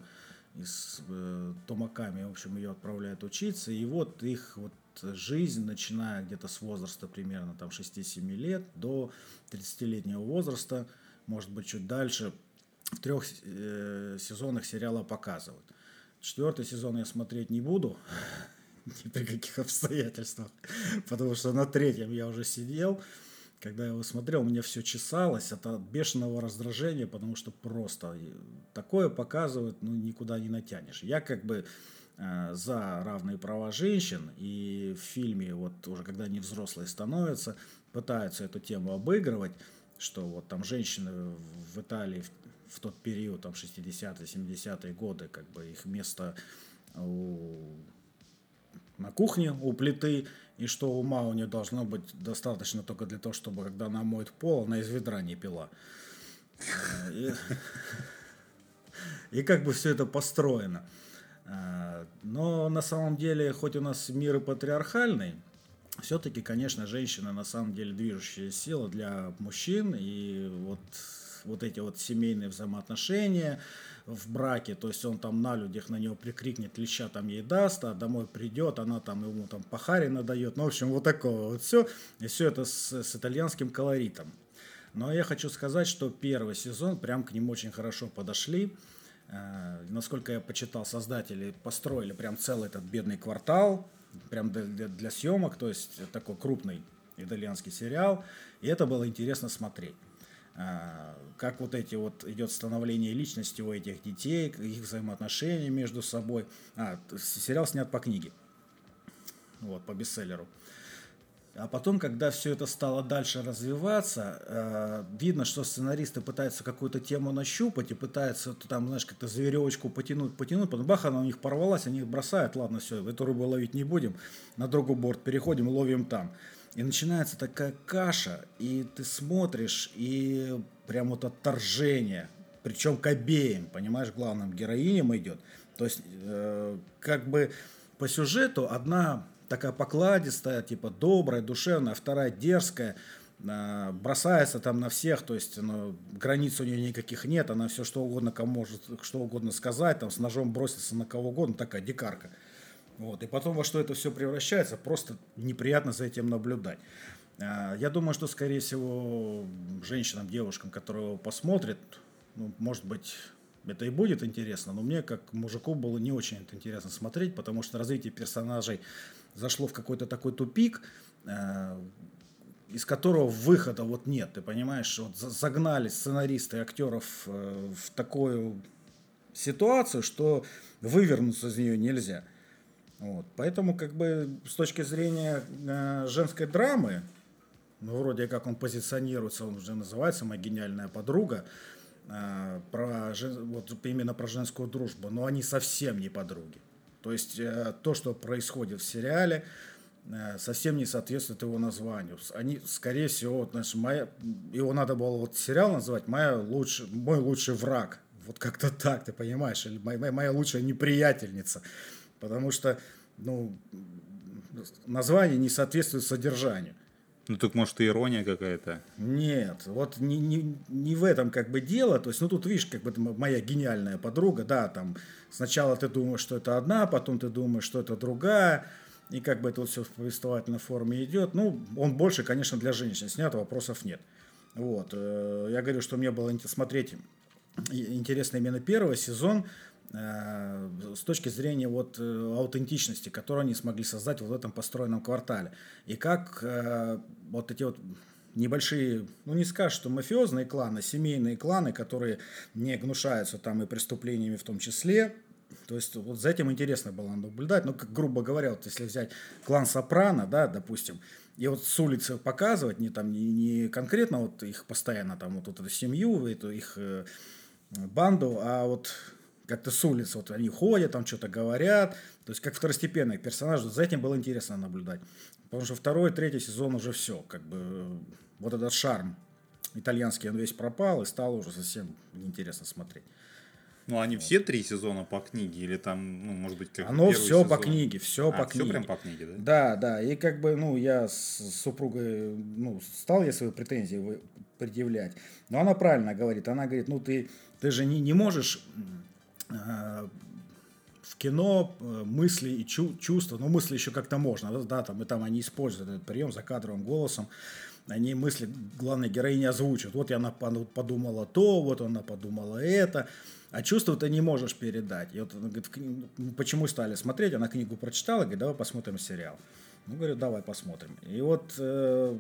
и с э, тумаками, в общем, ее отправляют учиться. И вот их вот жизнь, начиная где-то с возраста примерно там 6-7 лет до 30-летнего возраста, может быть, чуть дальше, в трех э, сезонах сериала показывают. Четвертый сезон я смотреть не буду, ни при каких обстоятельствах, потому что на третьем я уже сидел, когда я его смотрел, мне все чесалось от бешеного раздражения, потому что просто такое показывают, ну, никуда не натянешь. Я как бы э, за равные права женщин, и в фильме, вот уже когда они взрослые становятся, пытаются эту тему обыгрывать, что вот там женщины в Италии в тот период, там 60-е, 70-е годы, как бы их место у, на кухне у плиты, и что ума у нее должно быть достаточно только для того, чтобы, когда она моет пол, она из ведра не пила. И, как бы все это построено. Но на самом деле, хоть у нас мир и патриархальный, все-таки, конечно, женщина на самом деле движущая сила для мужчин. И вот вот эти вот семейные взаимоотношения в браке, то есть он там на людях на него прикрикнет, леща там ей даст, а домой придет, она там ему там пахари надает, ну, в общем, вот такое вот все, и все это с, с итальянским колоритом. Но я хочу сказать, что первый сезон прям к ним очень хорошо подошли. Э, насколько я почитал, создатели построили прям целый этот бедный квартал, прям для, для, съемок, то есть такой крупный итальянский сериал, и это было интересно смотреть. А, как вот эти вот идет становление личности у этих детей, их взаимоотношения между собой. А, сериал снят по книге, вот, по бестселлеру. А потом, когда все это стало дальше развиваться, э, видно, что сценаристы пытаются какую-то тему нащупать и пытаются там, знаешь, как-то за веревочку потянуть, потянуть, потом бах, она у них порвалась, они бросают, ладно, все, эту рыбу ловить не будем, на другой борт переходим, ловим там. И начинается такая каша, и ты смотришь, и прям вот отторжение, причем к обеим, понимаешь, главным героиням идет. То есть, э, как бы по сюжету одна такая покладистая, типа добрая, душевная, вторая дерзкая, э, бросается там на всех, то есть ну, границ у нее никаких нет, она все что угодно кому может что угодно сказать, там с ножом бросится на кого угодно, такая дикарка. Вот. И потом во что это все превращается, просто неприятно за этим наблюдать. А, я думаю, что, скорее всего, женщинам, девушкам, которые его посмотрят, ну, может быть, это и будет интересно, но мне, как мужику, было не очень это интересно смотреть, потому что развитие персонажей зашло в какой-то такой тупик, а, из которого выхода вот нет, ты понимаешь, вот загнали сценаристы актеров э, в такую ситуацию, что вывернуться из нее нельзя. Вот. Поэтому, как бы, с точки зрения э, женской драмы, ну, вроде как он позиционируется, он уже называется «Моя гениальная подруга», э, про, вот именно про женскую дружбу, но они совсем не подруги. То есть э, то, что происходит в сериале, э, совсем не соответствует его названию. Они, скорее всего, вот, знаешь, моя, его надо было вот сериал называть «Моя лучший, «Мой лучший враг». Вот как-то так, ты понимаешь, или моя, моя лучшая неприятельница. Потому что ну, название не соответствует содержанию. Ну так может и ирония какая-то? Нет, вот не, не, не в этом как бы дело. То есть, ну тут видишь, как бы моя гениальная подруга, да, там сначала ты думаешь, что это одна, потом ты думаешь, что это другая. и как бы это вот все в повествовательной форме идет. Ну, он больше, конечно, для женщин снят, вопросов нет. Вот. Э, я говорю, что мне было смотреть интересно именно первый сезон, э, с точки зрения вот э, аутентичности, которую они смогли создать вот в этом построенном квартале. И как вот эти вот небольшие, ну не скажешь, что мафиозные кланы, семейные кланы, которые не гнушаются там и преступлениями в том числе, то есть вот за этим интересно было наблюдать. Ну, как, грубо говоря, вот если взять клан Сопрано, да, допустим, и вот с улицы показывать не там не, не конкретно вот их постоянно там вот, вот эту семью, эту их э, банду, а вот как-то с улицы вот они ходят, там что-то говорят, то есть как второстепенный персонаж, за этим было интересно наблюдать. Потому что второй, третий сезон уже все, как бы вот этот шарм итальянский, он весь пропал и стало уже совсем неинтересно смотреть. Ну, они все три сезона по книге или там, ну, может быть, как Оно все сезон? по книге, все а, по книге. все прям по книге, да? Да, да. И как бы, ну, я с супругой, ну, стал я свои претензии предъявлять. Но она правильно говорит. Она говорит, ну, ты, ты же не, не можешь э, в кино э, мысли и чу чувства, ну, мысли еще как-то можно, да, там, и там они используют этот прием за кадровым голосом они мысли главной героини озвучат. Вот она подумала то, вот она подумала это. А чувства ты не можешь передать. И вот она говорит, «Ну, почему стали смотреть? Она книгу прочитала, говорит, давай посмотрим сериал. Ну, говорю, давай посмотрим. И вот э,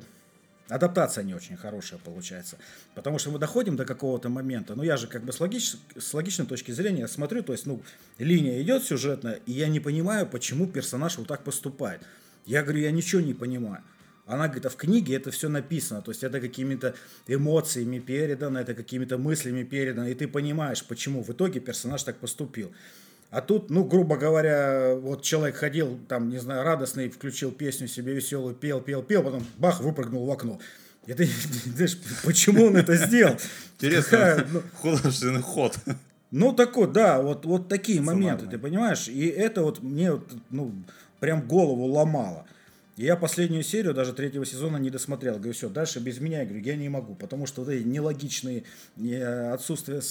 адаптация не очень хорошая получается. Потому что мы доходим до какого-то момента, ну, я же как бы с, логич, с логичной точки зрения смотрю, то есть, ну, линия идет сюжетная, и я не понимаю, почему персонаж вот так поступает. Я говорю, я ничего не понимаю. Она говорит, а в книге это все написано, то есть это какими-то эмоциями передано, это какими-то мыслями передано, и ты понимаешь, почему в итоге персонаж так поступил. А тут, ну, грубо говоря, вот человек ходил, там, не знаю, радостный, включил песню себе веселую, пел, пел, пел, потом бах, выпрыгнул в окно. И ты знаешь, почему он это сделал? Интересно, ну, художественный ход. Ну, такой, да, вот, вот такие моменты, ты понимаешь? И это вот мне, вот, ну, прям голову ломало. И я последнюю серию, даже третьего сезона, не досмотрел. Говорю, все, дальше без меня, я говорю, я не могу. Потому что вот эти нелогичные отсутствие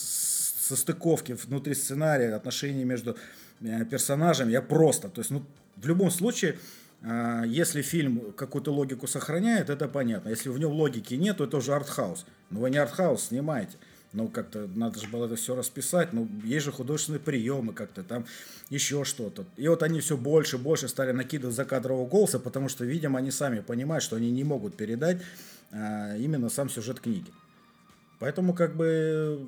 состыковки внутри сценария, отношений между э, персонажами, я просто, то есть, ну, в любом случае, а, если фильм какую-то логику сохраняет, это понятно. Если в нем логики нет, то это уже артхаус. Но вы не артхаус снимаете ну, как-то надо же было это все расписать, ну, есть же художественные приемы как-то, там еще что-то. И вот они все больше и больше стали накидывать закадрового голоса, потому что, видимо, они сами понимают, что они не могут передать а, именно сам сюжет книги. Поэтому, как бы,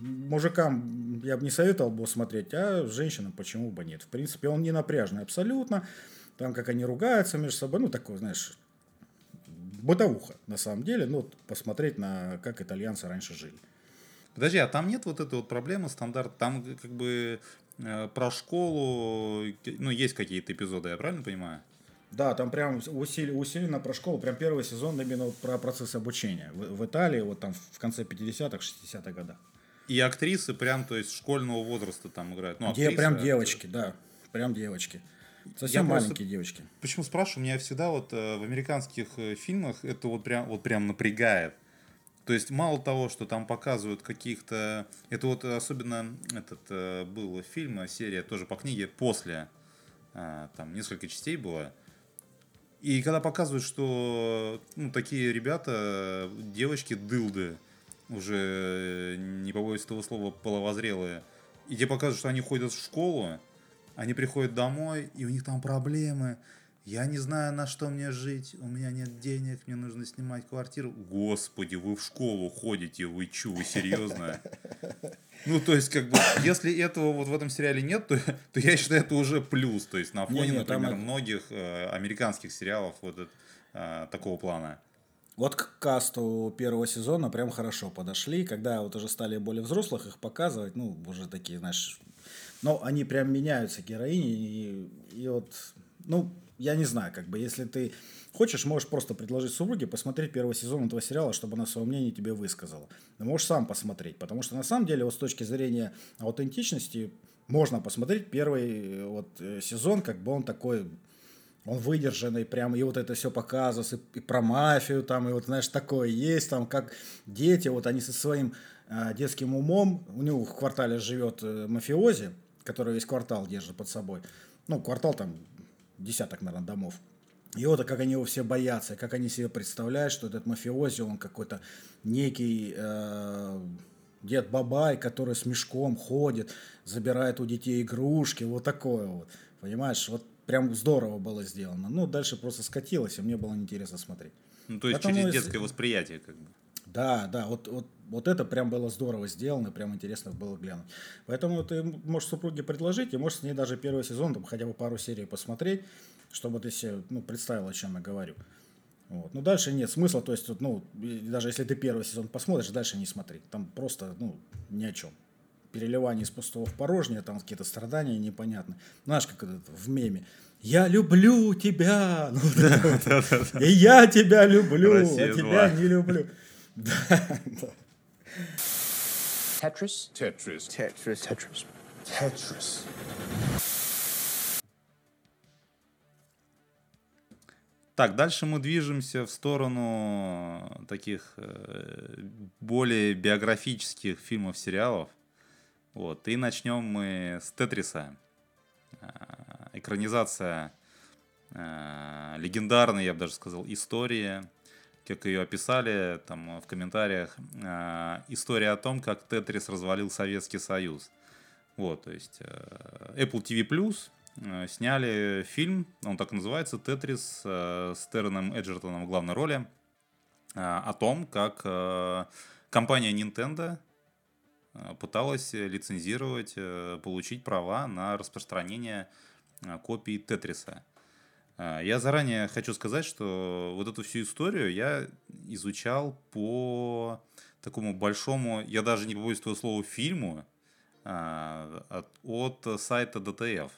мужикам я бы не советовал бы смотреть, а женщинам почему бы нет. В принципе, он не напряжный абсолютно. Там, как они ругаются между собой, ну, такой, знаешь, бытовуха, на самом деле. Ну, посмотреть на, как итальянцы раньше жили. Подожди, а там нет вот этой вот проблемы стандарт? Там как бы э, про школу, ну, есть какие-то эпизоды, я правильно понимаю? Да, там прям усили, усиленно про школу, прям первый сезон именно вот про процесс обучения. В, в Италии, вот там в конце 50-х, 60-х годах. И актрисы прям, то есть школьного возраста там играют. Ну, актрисы, прям девочки, да, прям девочки. Совсем я маленькие просто, девочки. Почему спрашиваю? Меня всегда вот э, в американских э, фильмах это вот прям, вот прям напрягает. То есть мало того, что там показывают каких-то... Это вот особенно этот э, был фильм, серия тоже по книге «После». Там несколько частей было. И когда показывают, что ну, такие ребята, девочки, дылды, уже не побоюсь этого слова, половозрелые, и тебе показывают, что они ходят в школу, они приходят домой, и у них там проблемы. Я не знаю, на что мне жить, у меня нет денег, мне нужно снимать квартиру. Господи, вы в школу ходите, вы чё, вы серьезно? Ну, то есть, как бы, если этого вот в этом сериале нет, то, то я считаю, это уже плюс. То есть, на фоне, не, не, например, там... многих э, американских сериалов вот это, э, такого плана. Вот к касту первого сезона прям хорошо подошли, когда вот уже стали более взрослых их показывать, ну, уже такие, знаешь, но они прям меняются, героини, и, и вот, ну, я не знаю, как бы, если ты хочешь, можешь просто предложить супруге посмотреть первый сезон этого сериала, чтобы она свое мнение тебе высказала. Ты можешь сам посмотреть, потому что на самом деле вот с точки зрения аутентичности можно посмотреть первый вот э, сезон, как бы он такой он выдержанный, прям, и вот это все показывается, и, и про мафию там, и вот, знаешь, такое есть, там, как дети, вот они со своим э, детским умом, у него в квартале живет э, мафиози, который весь квартал держит под собой. ну, квартал там десяток, наверное, домов. И вот как они его все боятся, как они себе представляют, что этот мафиози, он какой-то некий э, дед Бабай, который с мешком ходит, забирает у детей игрушки, вот такое вот. Понимаешь, вот прям здорово было сделано. Ну, дальше просто скатилось, и мне было интересно смотреть. Ну, то есть Поэтому через детское восприятие, как бы. Да, да, вот, вот, вот это прям было здорово сделано, прям интересно было глянуть. Поэтому ты можешь супруге предложить, и можешь с ней даже первый сезон, там, хотя бы пару серий посмотреть, чтобы ты себе ну, представил, о чем я говорю. Вот. Ну, дальше нет смысла, то есть, ну, даже если ты первый сезон посмотришь, дальше не смотри. Там просто, ну, ни о чем. Переливание из пустого в порожнее, там какие-то страдания непонятны. Знаешь, как это в меме. Я люблю тебя. Ну, И я тебя люблю, а тебя не люблю. Тетрис? Тетрис. Тетрис. Тетрис. Тетрис. Так, дальше мы движемся в сторону таких э, более биографических фильмов, сериалов. Вот. И начнем мы с Тетриса. Э, экранизация э, легендарной, я бы даже сказал, истории, как ее описали там в комментариях, э, история о том, как Тетрис развалил Советский Союз. Вот, то есть э, Apple TV Plus Э, сняли фильм, он так называется, «Тетрис» э, с Терреном Эджертоном в главной роли, э, о том, как компания Nintendo пыталась лицензировать, получить права на распространение копий Тетриса. Я заранее хочу сказать, что вот эту всю историю я изучал по такому большому, я даже не побоюсь этого слова, фильму от сайта DTF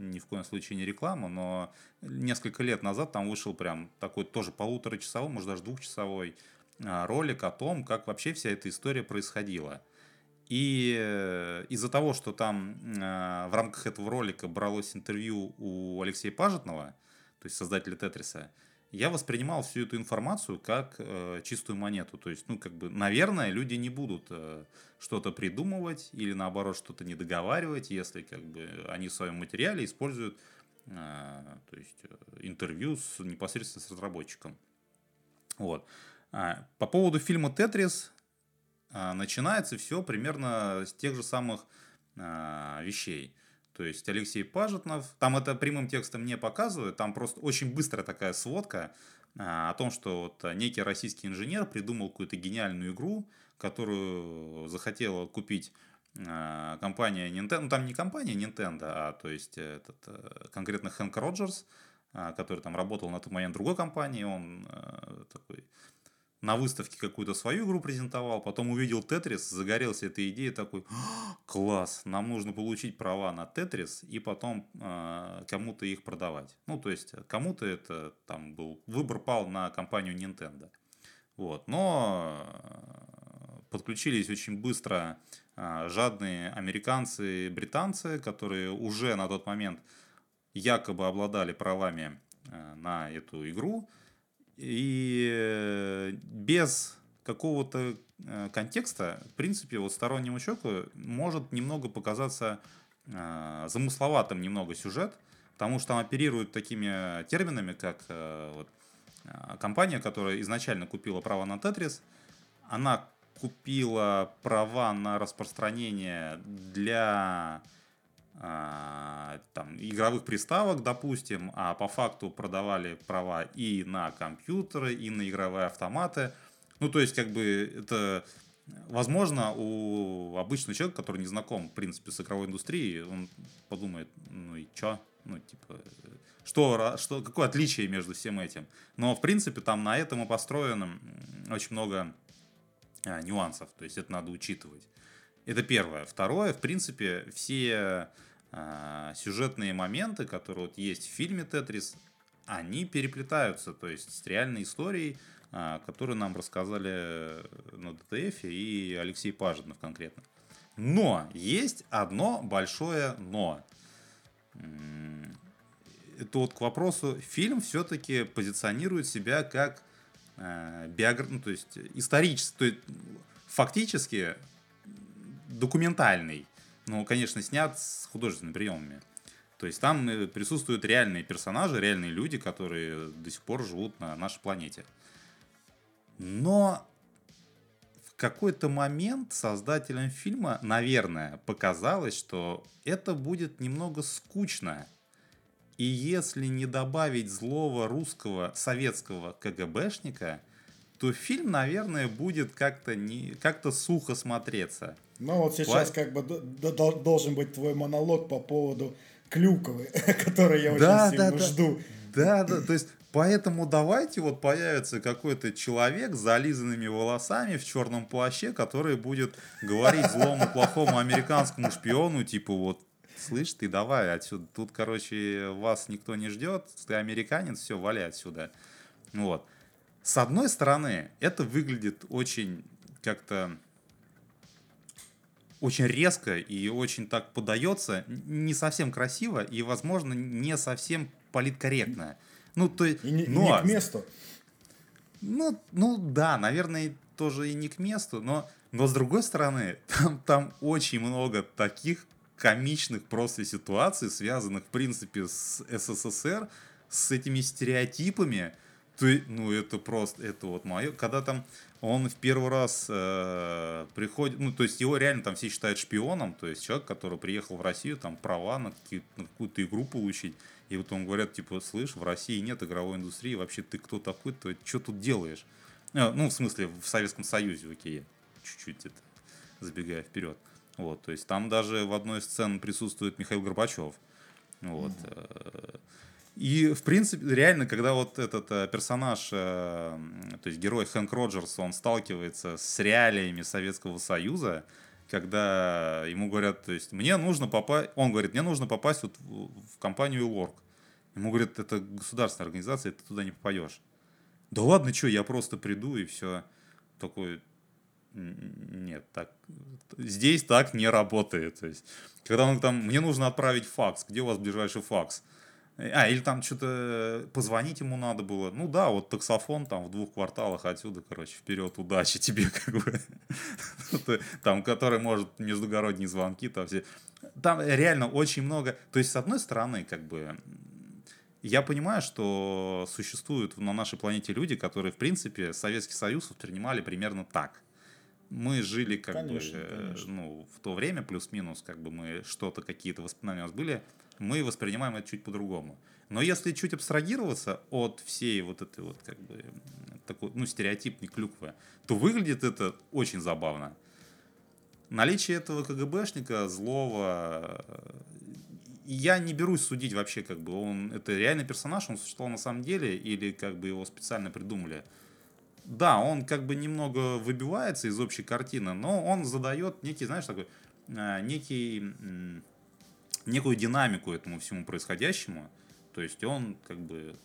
ни в коем случае не реклама, но несколько лет назад там вышел прям такой тоже полуторачасовой, может даже двухчасовой а, ролик о том, как вообще вся эта история происходила. И э, из-за того, что там а, в рамках этого ролика бралось интервью у Алексея Пажетного, то есть создателя Тетриса, я воспринимал всю эту информацию как э, чистую монету. То есть, ну, как бы, наверное, люди не будут э, что-то придумывать или, наоборот, что-то не договаривать, если, как бы, они в своем материале используют э, то есть, э, интервью с, непосредственно с разработчиком. Вот. А, по поводу фильма «Тетрис» а, начинается все примерно с тех же самых а, вещей. То есть Алексей Пажетнов, там это прямым текстом не показывают, там просто очень быстрая такая сводка а, о том, что вот некий российский инженер придумал какую-то гениальную игру, которую захотела купить а, компания Nintendo, ну там не компания Nintendo, а то есть этот, э, конкретно Хэнк Роджерс, а, который там работал на тот момент другой компании, он э, такой на выставке какую-то свою игру презентовал, потом увидел Тетрис, загорелся этой идеей, такой, класс, нам нужно получить права на Тетрис и потом э, кому-то их продавать. Ну, то есть, кому-то это там был, выбор пал на компанию Nintendo. Вот, но э, подключились очень быстро э, жадные американцы и британцы, которые уже на тот момент якобы обладали правами э, на эту игру, и э, без какого-то э, контекста, в принципе, вот стороннему человеку может немного показаться э, замысловатым немного сюжет, потому что он оперирует такими терминами, как вот, компания, которая изначально купила право на Тетрис, она купила права на распространение для там, игровых приставок, допустим, а по факту продавали права и на компьютеры, и на игровые автоматы. Ну, то есть, как бы, это возможно у обычного человека, который не знаком, в принципе, с игровой индустрией, он подумает, ну и чё? Ну, типа, что, что, какое отличие между всем этим? Но, в принципе, там на этом и построено очень много а, нюансов, то есть это надо учитывать. Это первое. Второе, в принципе, все а, сюжетные моменты, которые вот есть в фильме «Тетрис», они переплетаются, то есть с реальной историей, а, которую нам рассказали на ДТФ и Алексей Пажинов конкретно. Но есть одно большое но. Это вот к вопросу, фильм все-таки позиционирует себя как э, биограф... ну, то есть исторический, то есть фактически документальный ну, конечно, снят с художественными приемами. То есть там э, присутствуют реальные персонажи, реальные люди, которые до сих пор живут на нашей планете. Но в какой-то момент создателям фильма, наверное, показалось, что это будет немного скучно. И если не добавить злого русского советского КГБшника, то фильм, наверное, будет как-то не как-то сухо смотреться. Ну вот сейчас Пла... как бы должен быть твой монолог по поводу Клюковой, который я да, очень сильно да, жду. Да, да, то есть Поэтому давайте вот появится какой-то человек с зализанными волосами в черном плаще, который будет говорить злому, плохому американскому шпиону, типа вот, слышь, ты давай отсюда, тут, короче, вас никто не ждет, ты американец, все, вали отсюда. Вот. С одной стороны, это выглядит очень как-то очень резко и очень так подается, не совсем красиво и, возможно, не совсем политкорректно. Ну, то есть... И не, но, и не к месту. Ну, ну да, наверное, тоже и не к месту, но, но с другой стороны, там, там очень много таких комичных просто ситуаций, связанных, в принципе, с СССР, с этими стереотипами. То, ну, это просто, это вот мое. Когда там он в первый раз э, приходит, ну, то есть его реально там все считают шпионом, то есть человек, который приехал в Россию, там права на, на какую-то игру получить, и вот он говорят, типа, слышь, в России нет игровой индустрии, вообще ты кто такой, то что тут делаешь? А, ну, в смысле, в Советском Союзе, окей, чуть-чуть это, забегая вперед. Вот, то есть там даже в одной из сцен присутствует Михаил Горбачев. Вот. Mm-hmm. И, в принципе, реально, когда вот этот э, персонаж, э, то есть герой Хэнк Роджерс, он сталкивается с реалиями Советского Союза, когда ему говорят, то есть, мне нужно попасть, он говорит, мне нужно попасть вот в компанию Лорк. Ему говорят, это государственная организация, ты туда не попадешь. Да ладно, что, я просто приду и все. Такой, нет, так, здесь так не работает. То есть, когда он там, мне нужно отправить факс, где у вас ближайший факс? А, или там что-то позвонить ему надо было. Ну да, вот таксофон там в двух кварталах отсюда, короче, вперед, удачи тебе, как бы. Там, который может междугородние звонки, там все. Там реально очень много. То есть, с одной стороны, как бы, я понимаю, что существуют на нашей планете люди, которые, в принципе, Советский Союз воспринимали примерно так. Мы жили как конечно, бы, конечно. ну, в то время, плюс-минус, как бы мы что-то, какие-то воспоминания у нас были, мы воспринимаем это чуть по-другому. Но если чуть абстрагироваться от всей вот этой вот как бы такой, ну, стереотипной клюквы, то выглядит это очень забавно. Наличие этого КГБшника, злого, я не берусь судить вообще, как бы он, это реальный персонаж, он существовал на самом деле, или как бы его специально придумали. Да, он как бы немного выбивается из общей картины, но он задает некий, знаешь, такой, э, некий некую динамику этому всему происходящему. То есть он как бы...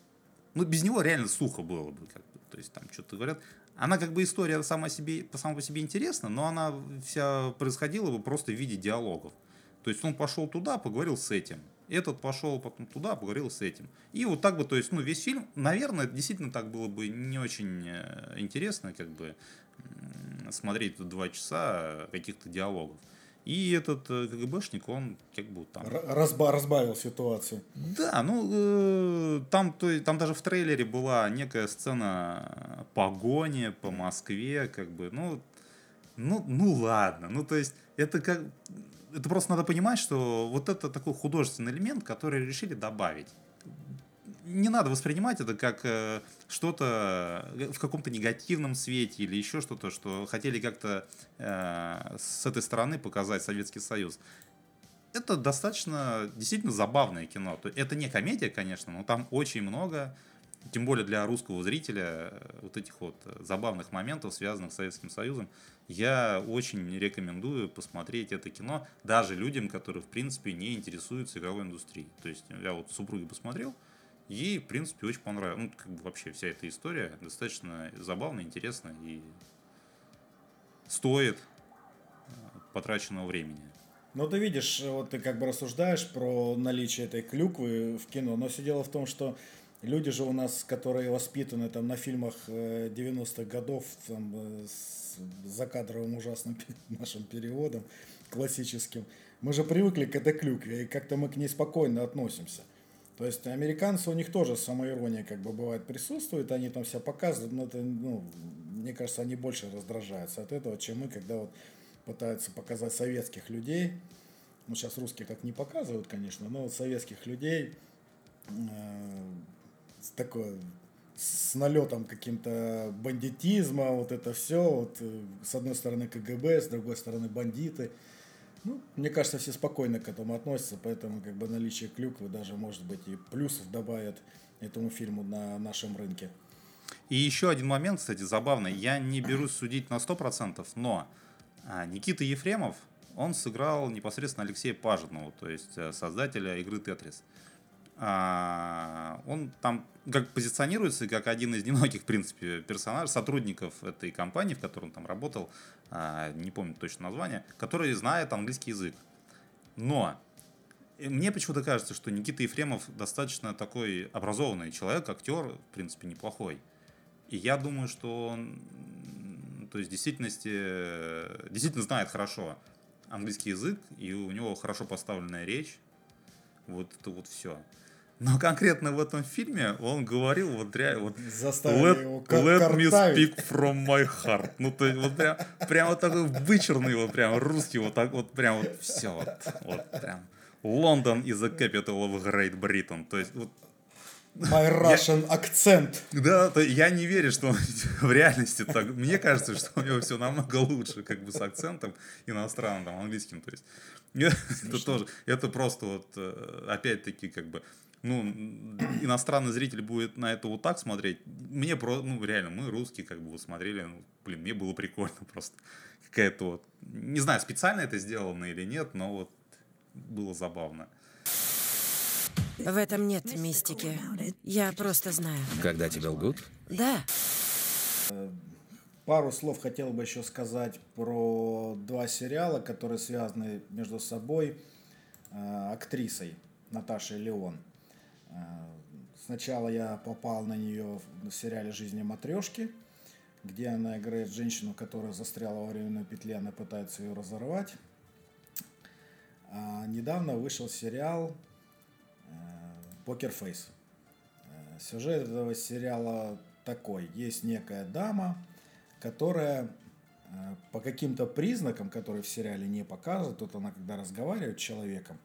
Ну, без него реально сухо было бы. Как бы. То есть там что-то говорят. Она как бы история сама, себе, сама по себе интересна, но она вся происходила бы просто в виде диалогов. То есть он пошел туда, поговорил с этим. Этот пошел потом туда, поговорил с этим. И вот так бы, то есть, ну, весь фильм, наверное, действительно так было бы не очень э, интересно, как бы, смотреть два часа каких-то диалогов. И этот э, КГБшник, он как бы там... Разба разбавил ситуацию. Да, ну, э, там, то, там даже в трейлере была некая сцена погони по Москве, как бы, ну, ну, ну ладно, ну, то есть, это как... Это просто надо понимать, что вот это такой художественный элемент, который решили добавить не надо воспринимать это как э, что-то э, в каком-то негативном свете или еще что-то, что хотели как-то э, с этой стороны показать Советский Союз. Это достаточно действительно забавное кино. Это не комедия, конечно, но там очень много, тем более для русского зрителя, э, вот этих вот забавных моментов, связанных с Советским Союзом. Я очень рекомендую посмотреть это кино даже людям, которые, в принципе, не интересуются игровой индустрией. То есть я вот супруги посмотрел, Ей, в принципе, очень понравилось. Ну, как бы вообще вся эта история достаточно забавная, интересная и стоит э, потраченного времени. Ну, ты видишь, вот ты как бы рассуждаешь про наличие этой клюквы в кино, но все дело в том, что люди же у нас, которые воспитаны там на фильмах 90-х э, годов, там, э, с закадровым ужасным нашим переводом, классическим, мы же привыкли к этой клюкве, и как-то мы к ней спокойно относимся. То есть американцы, у них тоже самоирония как бы бывает присутствует, они там все показывают, но это, ну, мне кажется, они больше раздражаются от этого, чем мы, когда вот пытаются показать советских людей, ну сейчас русские как не показывают, конечно, но вот советских людей э, с такой с налетом каким-то бандитизма, вот это все, вот э, с одной стороны КГБ, с другой стороны бандиты. Ну, мне кажется, все спокойно к этому относятся, поэтому как бы наличие клюквы даже, может быть, и плюсов добавит этому фильму на нашем рынке. И еще один момент, кстати, забавный. Я не берусь судить на 100%, но а, Никита Ефремов, он сыграл непосредственно Алексея Пажетного, то есть э, создателя игры «Тетрис». А, он там как позиционируется как один из немногих, в принципе, персонажей, сотрудников этой компании, в которой он там работал, а, не помню точно название, который знает английский язык. Но мне почему-то кажется, что Никита Ефремов достаточно такой образованный человек, актер, в принципе, неплохой. И я думаю, что он, то есть, в действительности, действительно знает хорошо английский язык, и у него хорошо поставленная речь. Вот это вот все. Но конкретно в этом фильме он говорил вот реально вот let, его let me speak from my heart. Ну, то есть вот прям, прям вот такой вычурный вот прям русский вот так вот прям вот все вот, вот прям. Лондон is the capital of Great Britain. То есть вот My Russian я, акцент. Да, то я не верю, что он в реальности так. Мне кажется, что у него все намного лучше, как бы с акцентом иностранным, там, английским. То есть это тоже, это просто вот, э, опять-таки, как бы, ну, иностранный зритель будет на это вот так смотреть. Мне про, ну, реально, мы русские как бы вот смотрели, ну, блин, мне было прикольно просто. Какая-то вот, не знаю, специально это сделано или нет, но вот было забавно. В этом нет мистики. Я просто знаю. Когда тебя лгут? Да. Пару слов хотел бы еще сказать про два сериала, которые связаны между собой э, актрисой Наташей Леон. Э, сначала я попал на нее в сериале «Жизни матрешки», где она играет женщину, которая застряла во временной петле, она пытается ее разорвать. А недавно вышел сериал «Покер Фейс». Э, сюжет этого сериала такой. Есть некая дама, которая э, по каким-то признакам, которые в сериале не показывают, тут она когда разговаривает с человеком,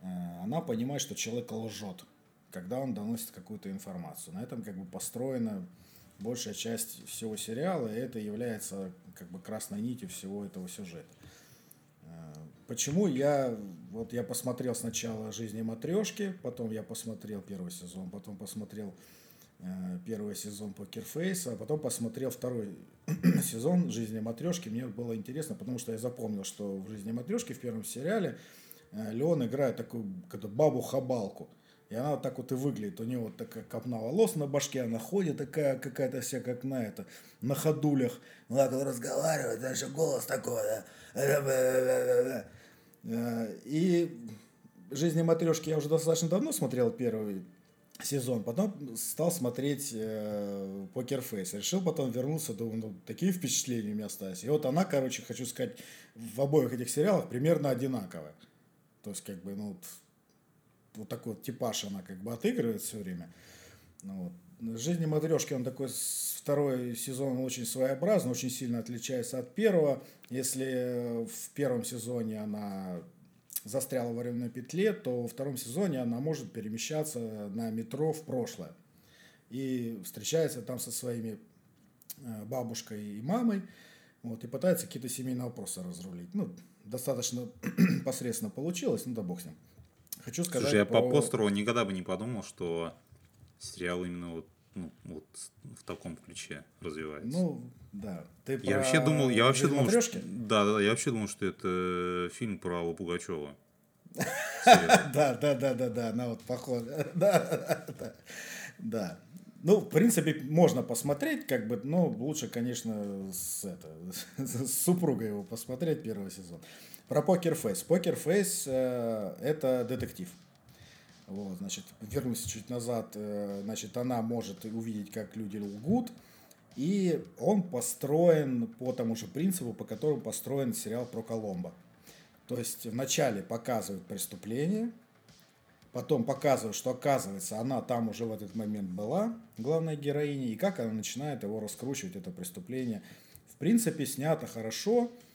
э, она понимает, что человек лжет когда он доносит какую-то информацию. На этом как бы построена большая часть всего сериала, и это является как бы красной нитью всего этого сюжета. Э, почему я вот я посмотрел сначала жизни матрешки, потом я посмотрел первый сезон, потом посмотрел э, первый сезон Покерфейса, а потом посмотрел второй сезон жизни матрешки. Мне было интересно, потому что я запомнил, что в жизни матрешки в первом сериале э, Леон играет такую бабу хабалку. И она вот так вот и выглядит. У нее вот такая копна волос на башке, она ходит такая какая-то вся, как на это, на ходулях. Она так разговаривает, даже голос такой, да. И «Жизни матрешки» я уже достаточно давно смотрел первый сезон, потом стал смотреть э, Покерфейс. Решил потом вернуться, думаю, ну, такие впечатления у меня остались. И вот она, короче, хочу сказать, в обоих этих сериалах примерно одинаковая. То есть, как бы, ну, вот, такой вот типаж она как бы отыгрывает все время. Ну, вот. Жизни матрешки он такой второй сезон очень своеобразный, очень сильно отличается от первого. Если в первом сезоне она застряла в временной петле, то во втором сезоне она может перемещаться на метро в прошлое. И встречается там со своими э, бабушкой и мамой, вот, и пытается какие-то семейные вопросы разрулить. Ну, достаточно посредственно получилось, ну да бог с ним. Хочу сказать Слушай, я про... по постеру никогда бы не подумал, что сериал именно вот, ну, вот в таком ключе развивается. Ну, да. Ты я вообще думал, я вообще думал, что, да, да, я вообще думал, что это фильм про Аллу Пугачеву. Да, да, да, да, да, она вот похожа. Да, да, да. Ну, в принципе, можно посмотреть, как бы, но лучше, конечно, с, это, с супругой его посмотреть первый сезон. Про Покер Фейс. Покер Фейс это детектив. Вот, значит, вернусь чуть назад, э, значит, она может увидеть, как люди лгут, и он построен по тому же принципу, по которому построен сериал про Коломбо. То есть вначале показывают преступление, потом показывают, что оказывается она там уже в этот момент была, главная героиня, и как она начинает его раскручивать, это преступление. В принципе, снято хорошо, э,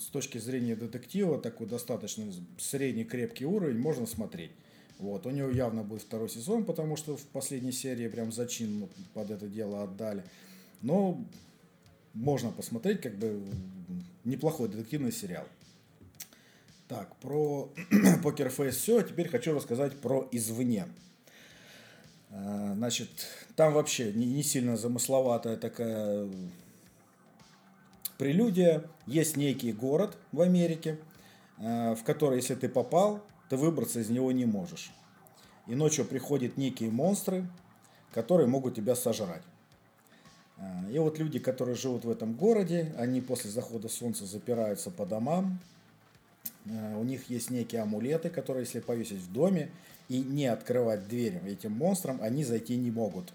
с точки зрения детектива, такой достаточно средний крепкий уровень, можно смотреть. Вот, у него явно будет второй сезон, потому что в последней серии прям зачин под это дело отдали. Но можно посмотреть, как бы неплохой детективный сериал. Так, про Покер Фейс все. А теперь хочу рассказать про извне. А, значит, там вообще не сильно замысловатая такая прелюдия. Есть некий город в Америке, а, в который, если ты попал, ты выбраться из него не можешь. И ночью приходят некие монстры, которые могут тебя сожрать. А, и вот люди, которые живут в этом городе, они после захода солнца запираются по домам. А, у них есть некие амулеты, которые, если повесить в доме и не открывать дверь этим монстрам, они зайти не могут.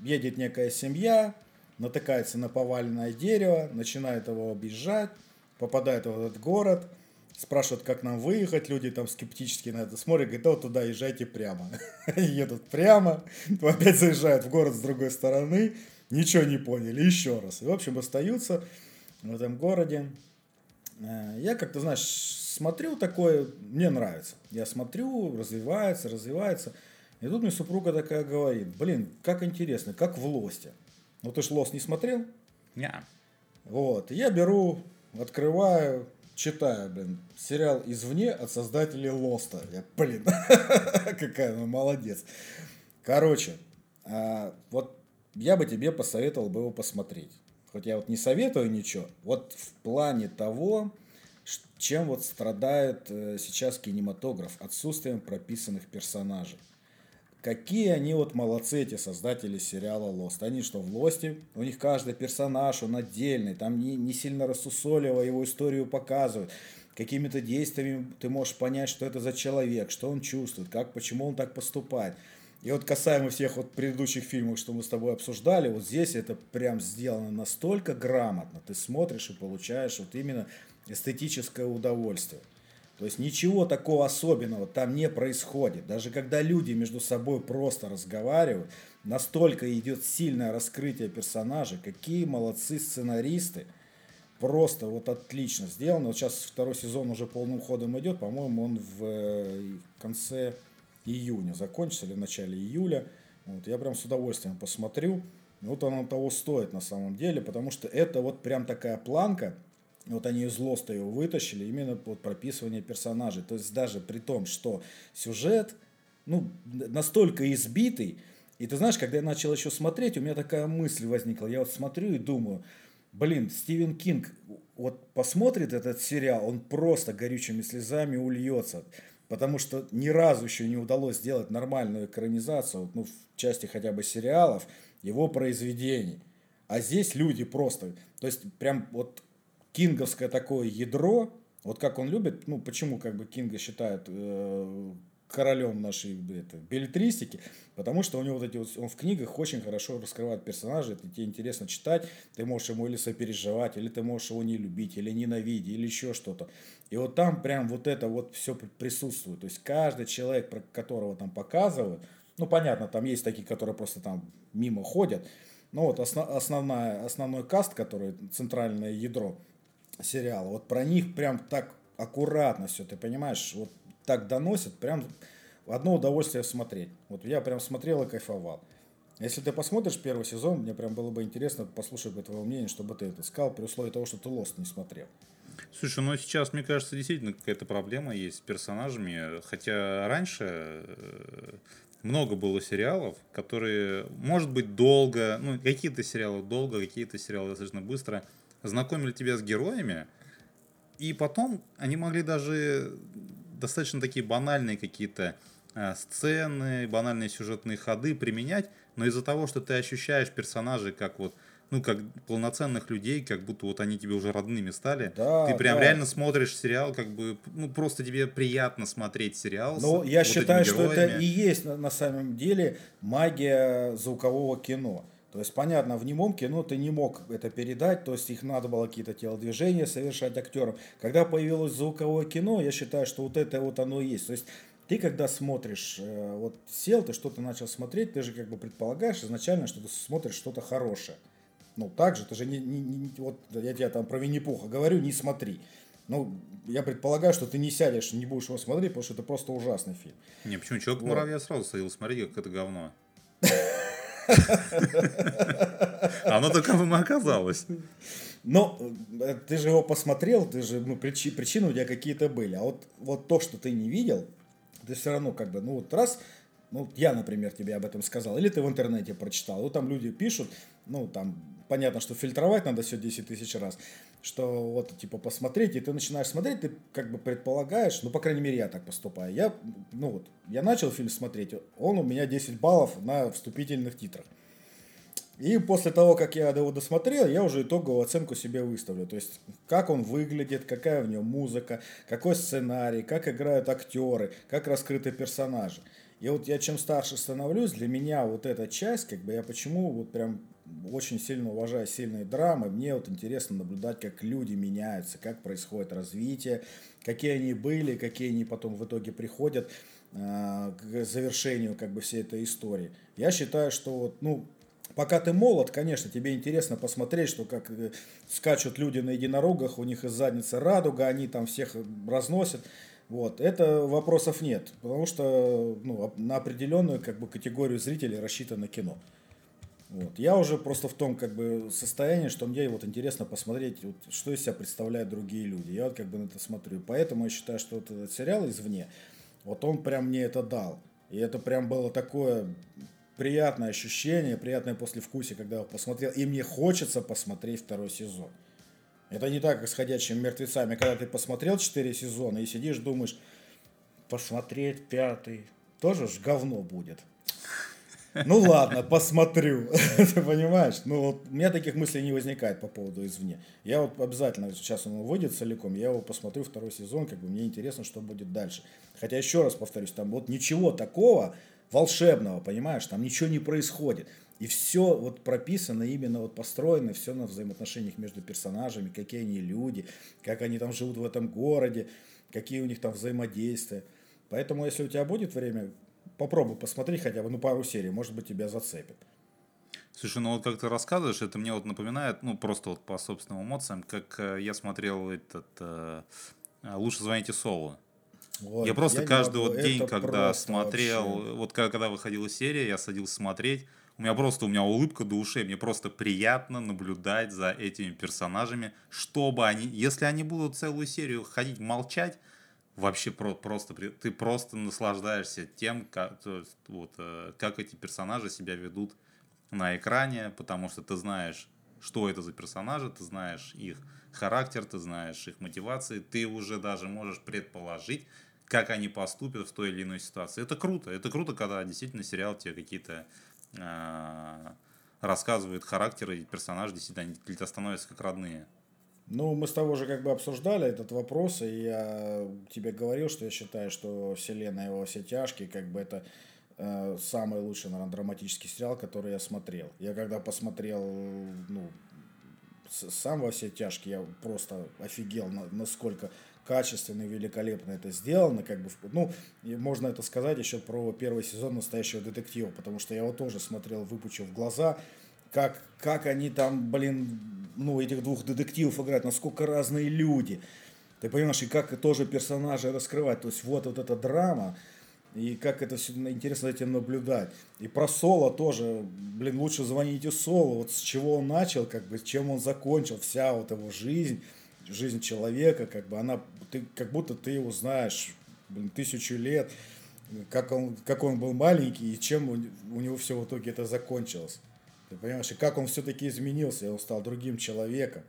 Едет некая семья, натыкается на поваленное дерево, начинает его объезжать, попадает в этот город – спрашивают, как нам выехать, люди там скептически на это смотрят, говорят, вот туда езжайте прямо. Едут прямо, опять заезжают в город с другой стороны, ничего не поняли, еще раз. И, в общем, остаются в этом городе. Э, я как-то, знаешь, смотрю такое, мне нравится. Я смотрю, развивается, развивается. И тут мне супруга такая говорит, блин, как интересно, как в Лосте. Ну ты ж Лост не смотрел? Не. Вот, я беру, открываю, читаю, блин, сериал «Извне» от создателей Лоста. Я, блин, какая она молодец. Короче, а, вот я бы тебе посоветовал бы его посмотреть. Хоть я вот не советую ничего. Вот в плане того, чем вот страдает э, сейчас кинематограф, отсутствием прописанных персонажей. Какие они вот молодцы, эти создатели сериала Lost. Они что, в Лосте? У них каждый персонаж, он отдельный. Там не, не сильно рассусоливо его историю показывают. Какими-то действиями ты можешь понять, что это за человек, что он чувствует, как, почему он так поступает. И вот касаемо всех вот предыдущих фильмов, что мы с тобой обсуждали, вот здесь это прям сделано настолько грамотно. Ты смотришь и получаешь вот именно эстетическое удовольствие. То есть ничего такого особенного там не происходит. Даже когда люди между собой просто разговаривают, настолько идет сильное раскрытие персонажей. Какие молодцы сценаристы. Просто вот отлично сделано. Вот сейчас второй сезон уже полным ходом идет. По-моему, он в э, конце июня закончится или в начале июля. Вот, я прям с удовольствием посмотрю. Вот оно того стоит на самом деле, потому что это вот прям такая планка, вот они из Лоста его вытащили, именно под прописывание персонажей. То есть даже при том, что сюжет ну, настолько избитый, и ты знаешь, когда я начал еще смотреть, у меня такая мысль возникла. Я вот смотрю и думаю, блин, Стивен Кинг вот посмотрит этот сериал, он просто горючими слезами ульется. Потому что ни разу еще не удалось сделать нормальную экранизацию, ну, в части хотя бы сериалов, его произведений. А здесь люди просто, то есть прям вот кинговское такое ядро, вот как он любит, ну, почему как бы Кинга считают э, королем нашей это, билетристики, потому что у него вот эти вот, он в книгах очень хорошо раскрывает персонажей, это тебе интересно читать, ты можешь ему или сопереживать, или ты можешь его не любить, или ненавидеть, или еще что-то. И вот там прям вот это вот все присутствует, то есть каждый человек, про которого там показывают, ну, понятно, там есть такие, которые просто там мимо ходят, но вот основ, основная, основной каст, который центральное ядро, сериала. Вот про них прям так аккуратно все, ты понимаешь, вот так доносят, прям одно удовольствие смотреть. Вот я прям смотрел и кайфовал. Если ты посмотришь первый сезон, мне прям было бы интересно послушать бы твое мнение, чтобы ты это сказал, при условии того, что ты Лост не смотрел. Слушай, ну сейчас, мне кажется, действительно какая-то проблема есть с персонажами. Хотя раньше э, много было сериалов, которые, может быть, долго, ну, какие-то сериалы долго, какие-то сериалы достаточно быстро знакомили тебя с героями, и потом они могли даже достаточно такие банальные какие-то э, сцены, банальные сюжетные ходы применять, но из-за того, что ты ощущаешь персонажей как вот ну, как полноценных людей, как будто вот они тебе уже родными стали. Да, Ты прям да. реально смотришь сериал, как бы, ну, просто тебе приятно смотреть сериал. Ну, я вот считаю, что это и есть на, на самом деле магия звукового кино. То есть, понятно, в немом кино ты не мог это передать, то есть их надо было какие-то телодвижения совершать актерам. Когда появилось звуковое кино, я считаю, что вот это вот оно и есть. То есть ты когда смотришь, э, вот сел, ты что-то начал смотреть, ты же как бы предполагаешь изначально, что ты смотришь что-то хорошее. Ну, так же, ты же не, не- не- вот я тебе там про Винни-Пуха говорю, не смотри. Ну, я предполагаю, что ты не сядешь, не будешь его смотреть, потому что это просто ужасный фильм. Не, почему? Человек Вот. сразу садил, смотри, как это говно. Оно таковым и оказалось. Но э, ты же его посмотрел, ты же, ну, причи- причины у тебя какие-то были. А вот, вот то, что ты не видел, ты все равно как бы, ну, вот раз, ну, я, например, тебе об этом сказал, или ты в интернете прочитал, вот там люди пишут, ну, там, понятно, что фильтровать надо все 10 тысяч раз, что вот, типа, посмотреть, и ты начинаешь смотреть, ты как бы предполагаешь, ну, по крайней мере, я так поступаю. Я, ну, вот, я начал фильм смотреть, он у меня 10 баллов на вступительных титрах. И после того, как я его досмотрел, я уже итоговую оценку себе выставлю. То есть, как он выглядит, какая в нем музыка, какой сценарий, как играют актеры, как раскрыты персонажи. И вот я чем старше становлюсь, для меня вот эта часть, как бы я почему вот прям очень сильно уважаю сильные драмы, мне вот интересно наблюдать, как люди меняются, как происходит развитие, какие они были, какие они потом в итоге приходят э, к завершению как бы всей этой истории. Я считаю, что вот, ну, Пока ты молод, конечно, тебе интересно посмотреть, что как э, скачут люди на единорогах, у них из задницы радуга, они там всех разносят. Вот, это вопросов нет, потому что ну, на определенную как бы, категорию зрителей рассчитано кино. Вот. Я уже просто в том как бы состоянии, что мне вот интересно посмотреть, вот, что из себя представляют другие люди. Я вот как бы на это смотрю. Поэтому я считаю, что вот этот сериал извне, вот он прям мне это дал. И это прям было такое приятное ощущение, приятное послевкусие, когда я посмотрел. И мне хочется посмотреть второй сезон. Это не так, как с «Ходячими мертвецами», когда ты посмотрел 4 сезона и сидишь, думаешь, посмотреть пятый, тоже ж говно будет. Ну ладно, посмотрю. Ты понимаешь? Ну вот у меня таких мыслей не возникает по поводу извне. Я вот обязательно, сейчас он выйдет целиком, я его посмотрю второй сезон, как бы мне интересно, что будет дальше. Хотя еще раз повторюсь, там вот ничего такого волшебного, понимаешь, там ничего не происходит. И все вот прописано, именно вот построено, все на взаимоотношениях между персонажами, какие они люди, как они там живут в этом городе, какие у них там взаимодействия. Поэтому, если у тебя будет время, попробуй посмотреть хотя бы ну, пару серий, может быть, тебя зацепит. Слушай, ну вот как ты рассказываешь, это мне вот напоминает, ну просто вот по собственным эмоциям, как э, я смотрел этот э, «Лучше звоните Солу». Вот, я просто не каждый могу, вот день, когда смотрел, вообще. вот когда, когда выходила серия, я садился смотреть, у меня просто, у меня улыбка до ушей, мне просто приятно наблюдать за этими персонажами, чтобы они, если они будут целую серию ходить молчать, вообще про, просто, ты просто наслаждаешься тем, как, то есть, вот, э, как эти персонажи себя ведут на экране, потому что ты знаешь, что это за персонажи, ты знаешь их характер, ты знаешь их мотивации, ты уже даже можешь предположить, как они поступят в той или иной ситуации. Это круто. Это круто, когда действительно сериал тебе какие-то э, рассказывает характеры и персонажи, действительно, они для тебя становятся как родные. Ну, мы с тобой же как бы обсуждали этот вопрос, и я тебе говорил, что я считаю, что «Вселенная его все тяжкие», как бы это э, самый лучший, наверное, драматический сериал, который я смотрел. Я когда посмотрел, ну, сам во все тяжкие, я просто офигел, на- насколько качественно и великолепно это сделано, как бы, ну, и можно это сказать еще про первый сезон настоящего детектива, потому что я его тоже смотрел, выпучив глаза, как, как они там, блин, ну, этих двух детективов играют, насколько разные люди. Ты понимаешь, и как тоже персонажи раскрывать. То есть вот, вот эта драма, и как это все интересно этим наблюдать. И про Соло тоже, блин, лучше звоните Соло, вот с чего он начал, как бы, чем он закончил, вся вот его жизнь, жизнь человека, как бы она, ты, как будто ты его знаешь, блин, тысячу лет, как он, как он был маленький и чем у, у него все в итоге это закончилось. Ты понимаешь, и как он все-таки изменился, он стал другим человеком.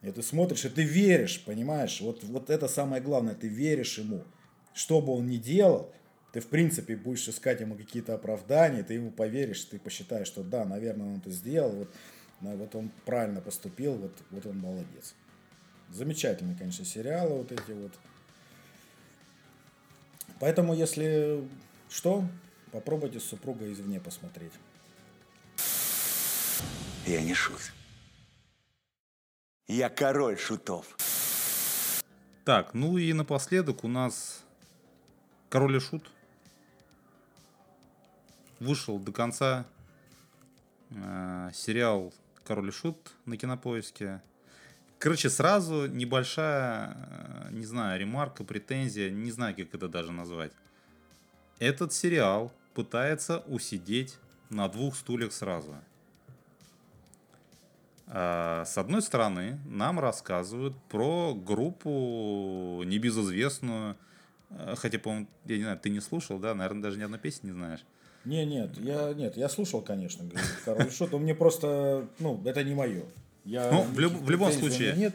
И ты смотришь, и ты веришь, понимаешь? Вот, вот это самое главное, ты веришь ему. Что бы он ни делал, ты в принципе будешь искать ему какие-то оправдания, ты ему поверишь, ты посчитаешь, что да, наверное, он это сделал. Вот вот он правильно поступил, вот, вот он молодец. Замечательные, конечно, сериалы вот эти вот. Поэтому, если что, попробуйте с супругой извне посмотреть. Я не шут. Я король шутов. Так, ну и напоследок у нас Король и Шут вышел до конца э, сериал Король и Шут на кинопоиске. Короче, сразу небольшая, э, не знаю, ремарка, претензия, не знаю, как это даже назвать. Этот сериал пытается усидеть на двух стульях сразу. А, с одной стороны, нам рассказывают про группу небезызвестную, э, хотя, по-моему, я не знаю, ты не слушал, да, наверное, даже ни одной песни не знаешь. Не, нет, я нет, я слушал, конечно, Король Шут, но мне просто, ну, это не мое. Я ну, в, люб, в любом случае, нет.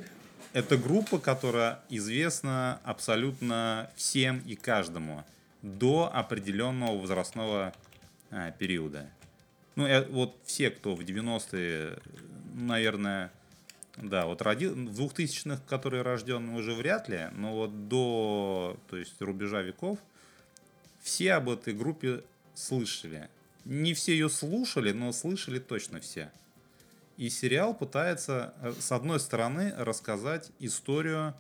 это группа, которая известна абсолютно всем и каждому до определенного возрастного а, периода. Ну, э, вот все, кто в 90-е, наверное, да, вот родил, в 2000-х, которые рожден, уже вряд ли, но вот до, то есть, рубежа веков, все об этой группе слышали. Не все ее слушали, но слышали точно все. И сериал пытается, э, с одной стороны, рассказать историю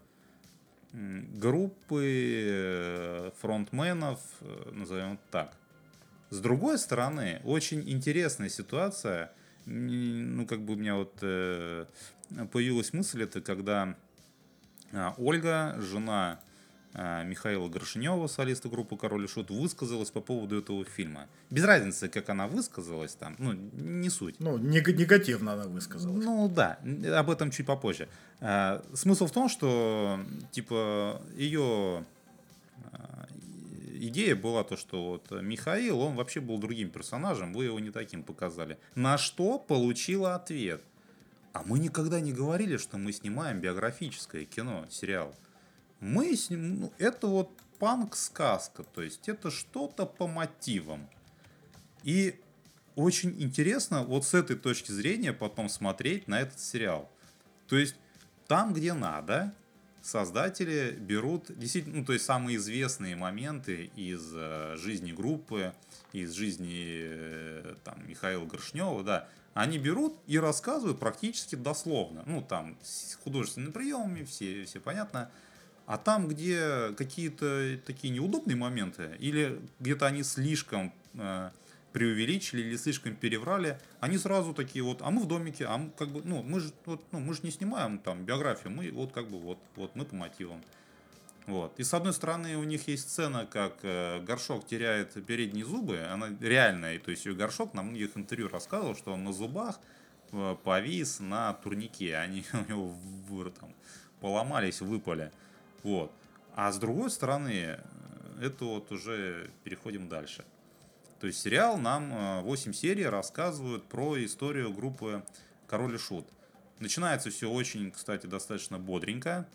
группы э, фронтменов, э, назовем так. С другой стороны, очень интересная ситуация. Ну, как бы у меня вот э, появилась мысль, это когда а, Ольга, жена а, Михаила Горшинева, солиста группы Король и Шут, высказалась по поводу этого фильма. Без разницы, как она высказалась там, ну, не суть. Ну, нег- негативно она высказалась. Ну да, об этом чуть попозже. А, Смысл в том, что типа ее идея была то, что вот Михаил, он вообще был другим персонажем, вы его не таким показали. На что получила ответ. А мы никогда не говорили, что мы снимаем биографическое кино, сериал. Мы сним... ну, это вот панк-сказка, то есть это что-то по мотивам. И очень интересно вот с этой точки зрения потом смотреть на этот сериал. То есть там, где надо, создатели берут действительно, ну, то есть самые известные моменты из э, жизни группы, из жизни э, там, Михаила Горшнева, да, они берут и рассказывают практически дословно. Ну, там, с художественными приемами, все, все понятно. А там, где какие-то такие неудобные моменты, или где-то они слишком э, преувеличили или слишком переврали, они сразу такие вот, а мы в домике, а мы как бы, ну, мы же вот, ну, мы же не снимаем там биографию, мы вот как бы вот, вот мы по мотивам. Вот. И с одной стороны у них есть сцена, как э, горшок теряет передние зубы, она реальная, то есть ее горшок на многих интервью рассказывал, что он на зубах э, повис на турнике, они у него там, поломались, выпали. Вот. А с другой стороны, э, это вот уже переходим дальше. То есть сериал нам э, 8 серий рассказывают про историю группы Король и Шут. Начинается все очень, кстати, достаточно бодренько.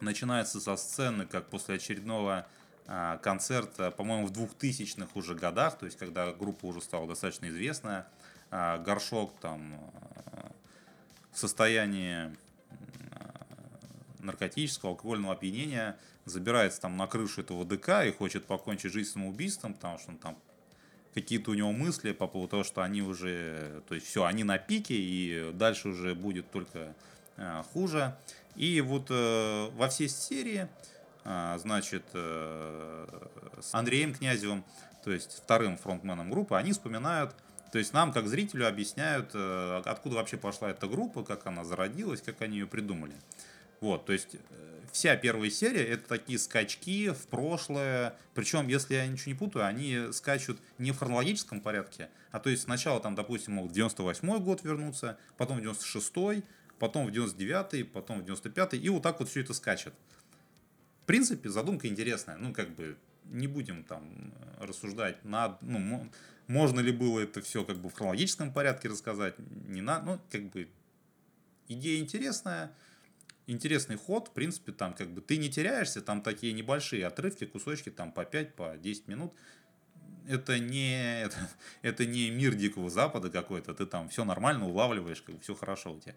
Начинается со сцены, как после очередного а, концерта, по-моему, в 2000-х уже годах, то есть когда группа уже стала достаточно известная, а, Горшок там а, в состоянии наркотического, алкогольного опьянения забирается там на крышу этого ДК и хочет покончить жизнь самоубийством, потому что он там какие-то у него мысли по поводу того, что они уже, то есть все, они на пике, и дальше уже будет только э, хуже. И вот э, во всей серии, э, значит, э, с Андреем Князевым, то есть вторым фронтменом группы, они вспоминают, то есть нам, как зрителю, объясняют, э, откуда вообще пошла эта группа, как она зародилась, как они ее придумали. Вот, то есть э, вся первая серия это такие скачки в прошлое. Причем, если я ничего не путаю, они скачут не в хронологическом порядке, а то есть сначала там, допустим, могут в 98 год вернуться, потом в 96 потом в 99 потом в 95 и вот так вот все это скачет. В принципе, задумка интересная. Ну, как бы, не будем там э, рассуждать, над, ну, мо- можно ли было это все как бы в хронологическом порядке рассказать, не надо, ну, как бы, идея интересная, интересный ход, в принципе, там как бы ты не теряешься, там такие небольшие отрывки, кусочки там по 5, по 10 минут. это не, это, это не мир Дикого Запада какой-то, ты там все нормально улавливаешь, как бы все хорошо у тебя.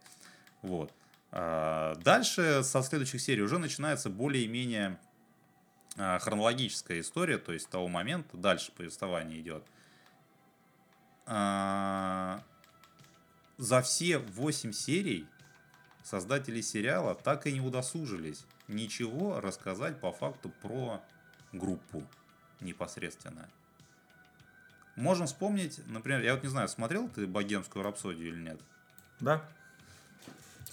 Вот. А дальше со следующих серий уже начинается более-менее а, хронологическая история, то есть с того момента дальше повествование идет. А, за все 8 серий создатели сериала так и не удосужились ничего рассказать по факту про группу непосредственно. Можем вспомнить, например, я вот не знаю, смотрел ты «Богемскую рапсодию» или нет? Да.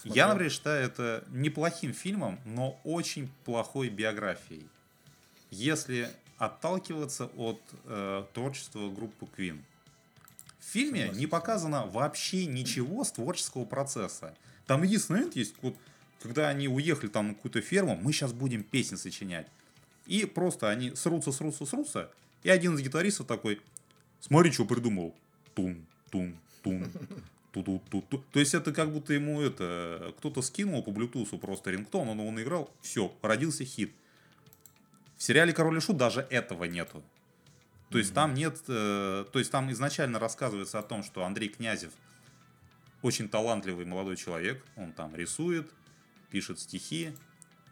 Я, например, считаю это неплохим фильмом, но очень плохой биографией. Если отталкиваться от э, творчества группы Queen. В фильме не показано вообще ничего с творческого процесса. Там единственный момент есть, вот, когда они уехали там на какую-то ферму, мы сейчас будем песни сочинять. И просто они срутся, срутся, срутся, и один из гитаристов такой, смотри, что придумал. Тун, тун, тун, ту ту ту ту То есть это как будто ему это кто-то скинул по Bluetooth просто рингтон, он его наиграл, все, родился хит. В сериале Король и Шут даже этого нету. То есть там нет, э, то есть там изначально рассказывается о том, что Андрей Князев очень талантливый молодой человек, он там рисует, пишет стихи,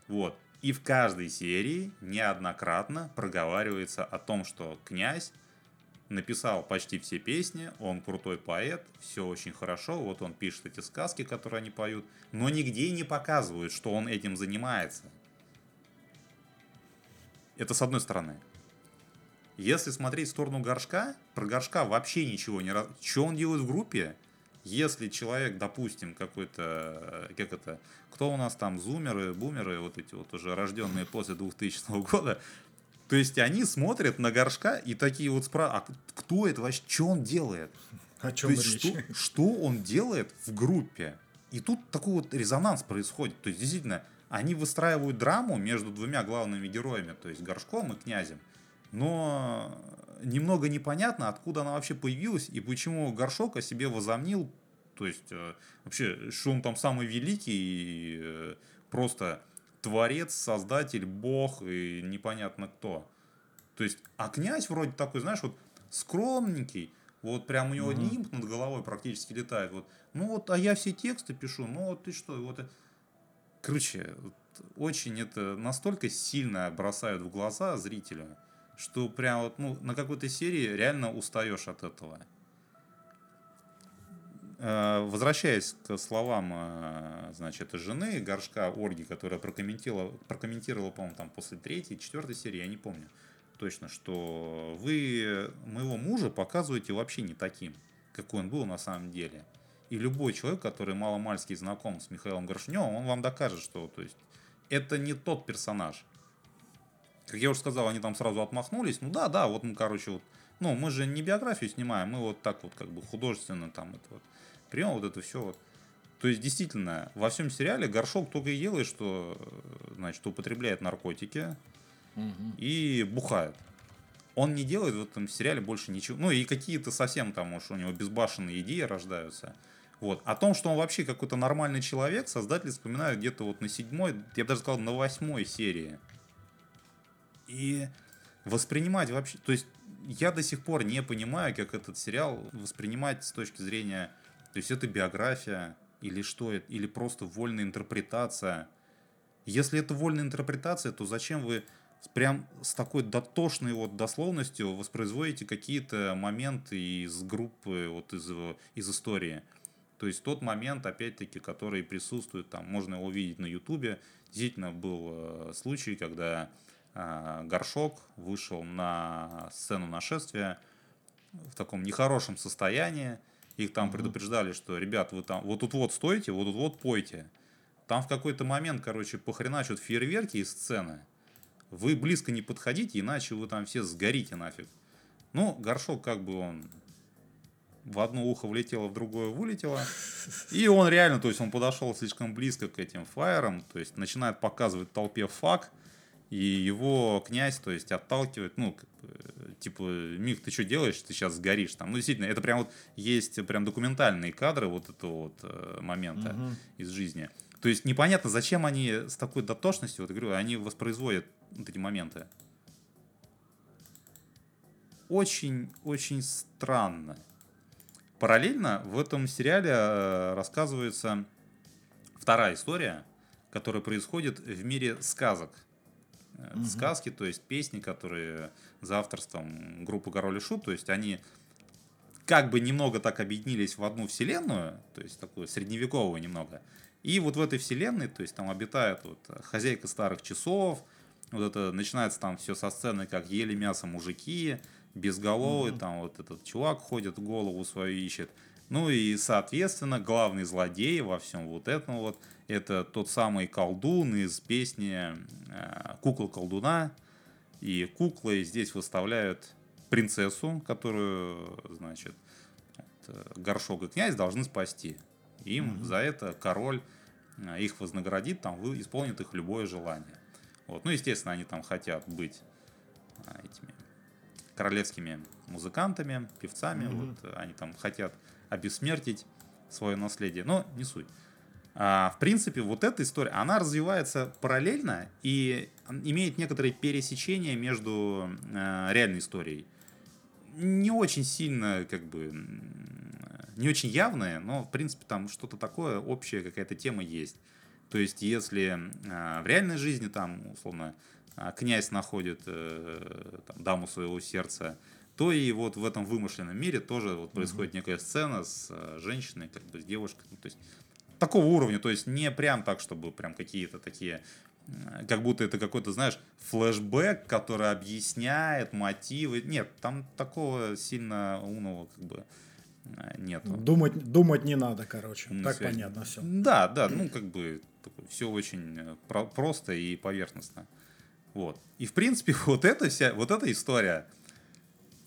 вот. И в каждой серии неоднократно проговаривается о том, что князь написал почти все песни, он крутой поэт, все очень хорошо, вот он пишет эти сказки, которые они поют, но нигде не показывают, что он этим занимается. Это с одной стороны. Если смотреть в сторону горшка, про горшка вообще ничего не... раз- Что он делает в группе? Если человек, допустим, какой-то, э, как это, кто у нас там, зумеры, бумеры, вот эти вот уже рожденные после 2000 года, то есть они смотрят на горшка и такие вот спрашивают, а кто это вообще, что он делает? О То чем есть речь? что, что он делает в группе? И тут такой вот резонанс происходит. То есть, действительно, они выстраивают драму между двумя главными героями, то есть Горшком и Князем. Но немного непонятно, откуда она вообще появилась и почему Горшок о себе возомнил, то есть э, вообще, что он там самый великий, и, э, просто творец, создатель, бог и непонятно кто. То есть, а князь вроде такой, знаешь, вот скромненький, вот прям у него Мгм. нимб над головой практически летает. Вот, ну вот, а я все тексты пишу, ну вот ты что, вот. э». Короче, очень это настолько сильно бросают в глаза зрителю, что прям вот, ну, на какой-то серии реально устаешь от этого. Э, Возвращаясь к словам, э, значит, жены Горшка Ольги, которая прокомментировала, прокомментировала, по-моему, там после третьей, четвертой серии, я не помню точно, что вы моего мужа показываете вообще не таким, какой он был на самом деле. И любой человек, который маломальски знаком с Михаилом Горшневым, он вам докажет, что то есть, это не тот персонаж. Как я уже сказал, они там сразу отмахнулись. Ну да, да, вот мы, короче, вот, ну, мы же не биографию снимаем, мы вот так вот как бы художественно там это вот прием, вот это все вот. То есть, действительно, во всем сериале Горшок только и делает, что, э, значит, употребляет наркотики Мгм. и бухает. Он не делает в этом сериале больше ничего. Ну, и какие-то совсем там, уж у него безбашенные идеи рождаются. Вот. О том, что он вообще какой-то нормальный человек, создатели вспоминают где-то вот на седьмой, я бы даже сказал, на восьмой серии. И воспринимать вообще... То есть я до сих пор не понимаю, как этот сериал воспринимать с точки зрения... То есть это биография или что это, или просто вольная интерпретация. Если это вольная интерпретация, то зачем вы прям с такой дотошной вот дословностью воспроизводите какие-то моменты из группы, вот из, из истории? То есть тот момент, опять-таки, который присутствует, там можно его увидеть на Ютубе. Действительно был э, случай, когда Горшок вышел на сцену нашествия в таком нехорошем состоянии. Их там предупреждали, что, ребят, вы там вот тут вот стойте, вот тут вот пойте. Там в какой-то момент, короче, похреначат фейерверки из сцены. Вы близко не подходите, иначе вы там все сгорите нафиг. Ну, горшок как бы он в одно ухо влетело, в другое вылетело. И он реально, то есть он подошел слишком близко к этим фаерам, то есть начинает показывать толпе фак, и его князь, то есть отталкивает, ну, бы, типа, Мих, ты что делаешь, ты сейчас сгоришь там. Ну, действительно, это прям вот есть прям документальные кадры вот этого вот э, момента Мгм. из жизни. То есть непонятно, зачем они с такой дотошностью, вот я говорю, они воспроизводят вот эти моменты. очень-очень странно. Параллельно в этом сериале э, рассказывается вторая история, которая происходит в мире сказок. Э, Мгм. Сказки, то есть песни, которые за авторством группы Король и Шут, то есть они как бы немного так объединились в одну вселенную, то есть такую средневековую немного. И вот в этой вселенной, то есть там обитает вот хозяйка старых часов, вот это начинается там все со сцены, как ели мясо мужики, безголовый, там вот этот чувак ходит, голову свою ищет. Ну и, соответственно, главный злодей во всем вот этом вот, это тот самый колдун из песни э, «Кукла колдуна». И куклы здесь выставляют принцессу, которую, значит, вот, э, горшок и князь должны спасти. Им за это король э, их вознаградит, там, вы- исполнит их любое желание. Вот. Ну, естественно, они там хотят быть этими королевскими музыкантами, певцами. Вот, э, они там хотят обессмертить свое наследие. Но не суть. А, в принципе, вот эта история, она развивается параллельно и имеет некоторые пересечения между э, реальной историей. Не очень сильно, как бы, не очень явное, но, в принципе, там что-то такое, общая какая-то тема есть. То есть, если э, в реальной жизни там, условно, а, князь находит э, там, даму своего сердца, то и вот в этом вымышленном мире тоже вот происходит некая сцена с э, женщиной, как бы с девушкой. Ну, то есть такого уровня, то есть не прям так, чтобы прям какие-то такие, как будто это какой-то, знаешь, флешбэк, который объясняет мотивы. Нет, там такого сильно умного как бы э, нету. Думать, думать не надо, короче. Умной так связи. понятно все. Да, да, ну как бы все очень э, про- просто и поверхностно. Вот. И в принципе вот эта вся, вот эта история,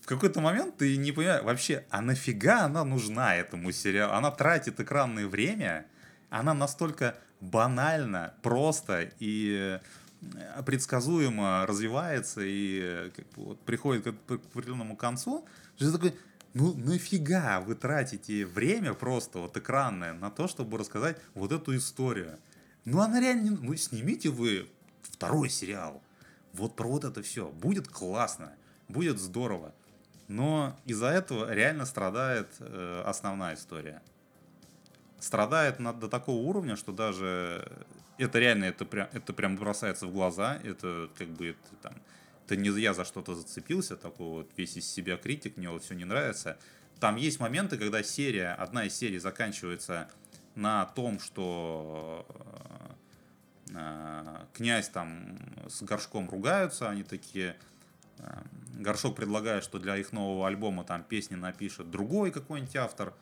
в какой-то момент ты не понимаешь вообще, а нафига она нужна этому сериалу? Она тратит экранное время, она настолько банально, просто и э, предсказуемо развивается и э, как бы вот приходит к определенному концу, что такой, ну нафига вы тратите время просто вот экранное на то, чтобы рассказать вот эту историю? Ну она реально, ну снимите вы второй сериал, вот про вот это все, будет классно, будет здорово. Но из-за этого реально страдает э, основная история. Страдает на- до такого уровня, что даже это реально, это прям, это прям бросается в глаза, это как бы это, там, это не я за что-то зацепился, такой вот весь из себя критик, мне вот все не нравится. Там есть моменты, когда серия, одна из серий заканчивается на том, что э, князь там с горшком ругаются, они такие, э, горшок предлагает, что для их нового альбома там песни напишет другой какой-нибудь автор,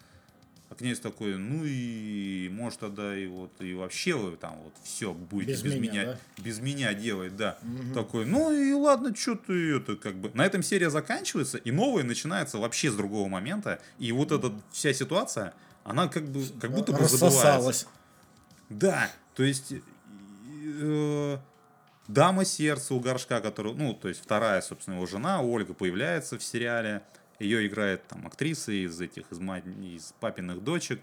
а князь такой, ну и может тогда и вот и вообще вы там вот все будете Без без, меня, меня, да? без меня делать, да. Такой, ну и ладно, что ты это как бы. На этом серия заканчивается, и новая начинается вообще с другого момента. И вот эта вся ситуация, она как бы как будто бы забывается. Рассосалось. Да, то есть э, дама сердца у горшка, которая, ну, то есть вторая, собственно, его жена, Ольга, появляется в сериале. Ее играет там актриса из этих, из, мать, из папиных дочек.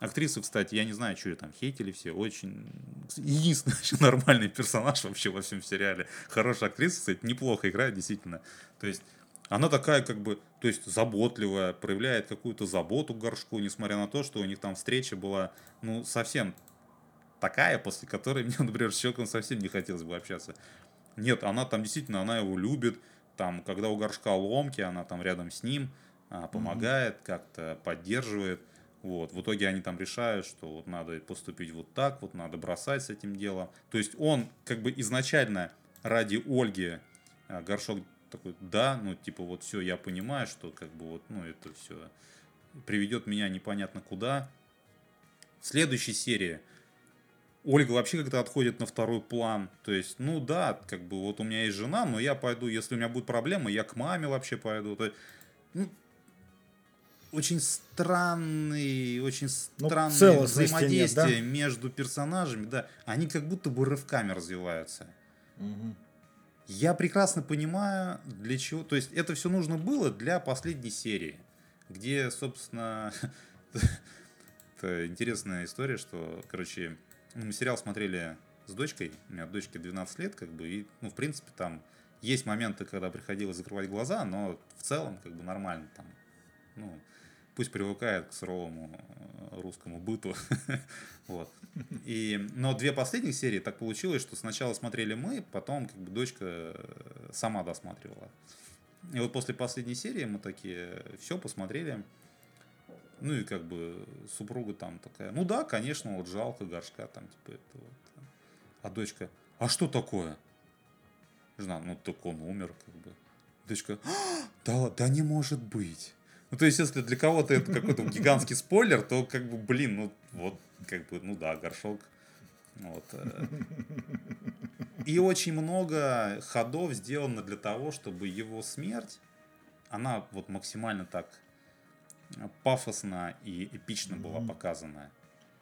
Актриса, кстати, я не знаю, что ее там хейтили все, очень... Единственный нормальный персонаж вообще во всем сериале. Хорошая актриса, кстати, неплохо играет, действительно. То есть она такая, как бы, то есть заботливая, проявляет какую-то заботу к горшку, несмотря на то, что у них там встреча была, ну, совсем такая, после которой мне, например, с человеком совсем не хотелось бы общаться. Нет, она там действительно, она его любит. Там, когда у горшка ломки, она там рядом с ним а, помогает, как-то поддерживает. Вот. В итоге они там решают, что вот надо поступить вот так, вот надо бросать с этим делом. То есть он как бы изначально ради Ольги а, горшок такой, да, ну типа вот все, я понимаю, что как бы вот, ну это все приведет меня непонятно куда. В следующей серии Ольга вообще как-то отходит на второй план. То есть, ну да, как бы вот у меня есть жена, но я пойду, если у меня будут проблемы, я к маме вообще пойду. То есть, ну, очень странный, очень Ну, странное целостности нет, взаимодействие да? между персонажами, да, они как будто бы рывками развиваются. Я прекрасно понимаю, для чего. То есть это все нужно было для последней серии, где, собственно, это интересная история, что, короче, мы сериал смотрели с дочкой, у меня дочке 12 лет, как бы, и, ну, в принципе, там есть моменты, когда приходилось закрывать глаза, но в целом как бы нормально там. Ну, пусть привыкает к суровому э, русскому быту. вот. И, но две последних серии так получилось, что сначала смотрели мы, потом как бы дочка э, сама досматривала. И вот после последней серии мы такие все посмотрели. Ну и как бы супруга там такая, ну да, конечно, вот жалко горшка там, типа это вот. А дочка, а что такое? Жена, ну так он умер, как бы. Дочка, «А, да, да не может быть. Ну, то есть, если для кого-то это какой-то гигантский спойлер, то, как бы, блин, ну, вот, как бы, ну да, горшок. Вот. Э. И очень много ходов сделано для того, чтобы его смерть, она вот максимально так пафосно и эпично была показана.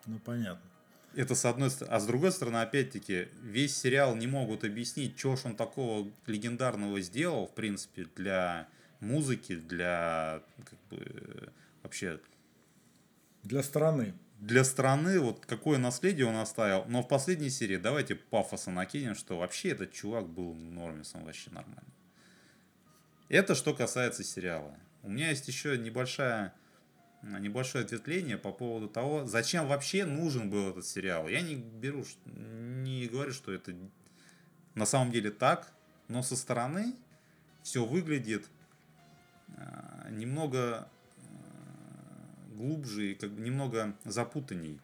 Ну, понятно. Это с одной стороны. А с другой стороны, опять-таки, весь сериал не могут объяснить, что ж он такого легендарного сделал, в принципе, для музыки, для как бы, вообще... Для страны. Для страны, вот какое наследие он оставил. Но в последней серии давайте пафоса накинем, что вообще этот чувак был нормисом вообще нормально. Это что касается сериала. У меня есть еще небольшая небольшое ответвление по поводу того, зачем вообще нужен был этот сериал. Я не беру, не говорю, что это на самом деле так, но со стороны все выглядит а, немного а, глубже и как бы немного запутанней.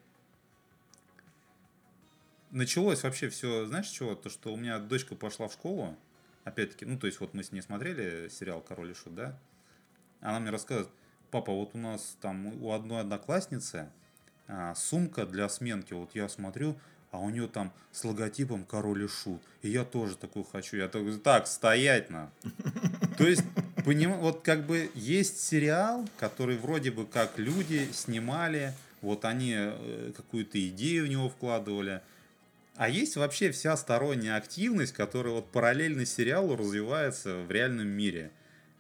Началось вообще все, знаешь, чего? То, что у меня дочка пошла в школу, опять-таки, ну, то есть вот мы с ней смотрели сериал «Король и Шут», да? Она мне рассказывает, папа, вот у нас там у одной одноклассницы а, сумка для сменки, вот я смотрю, а у нее там с логотипом король и шут. И я тоже такую хочу. Я такой, так, стоять на. То есть, поним... вот как бы есть сериал, который вроде бы как люди снимали, вот они э, какую-то идею в него вкладывали. А есть вообще вся сторонняя активность, которая вот параллельно сериалу развивается в реальном мире.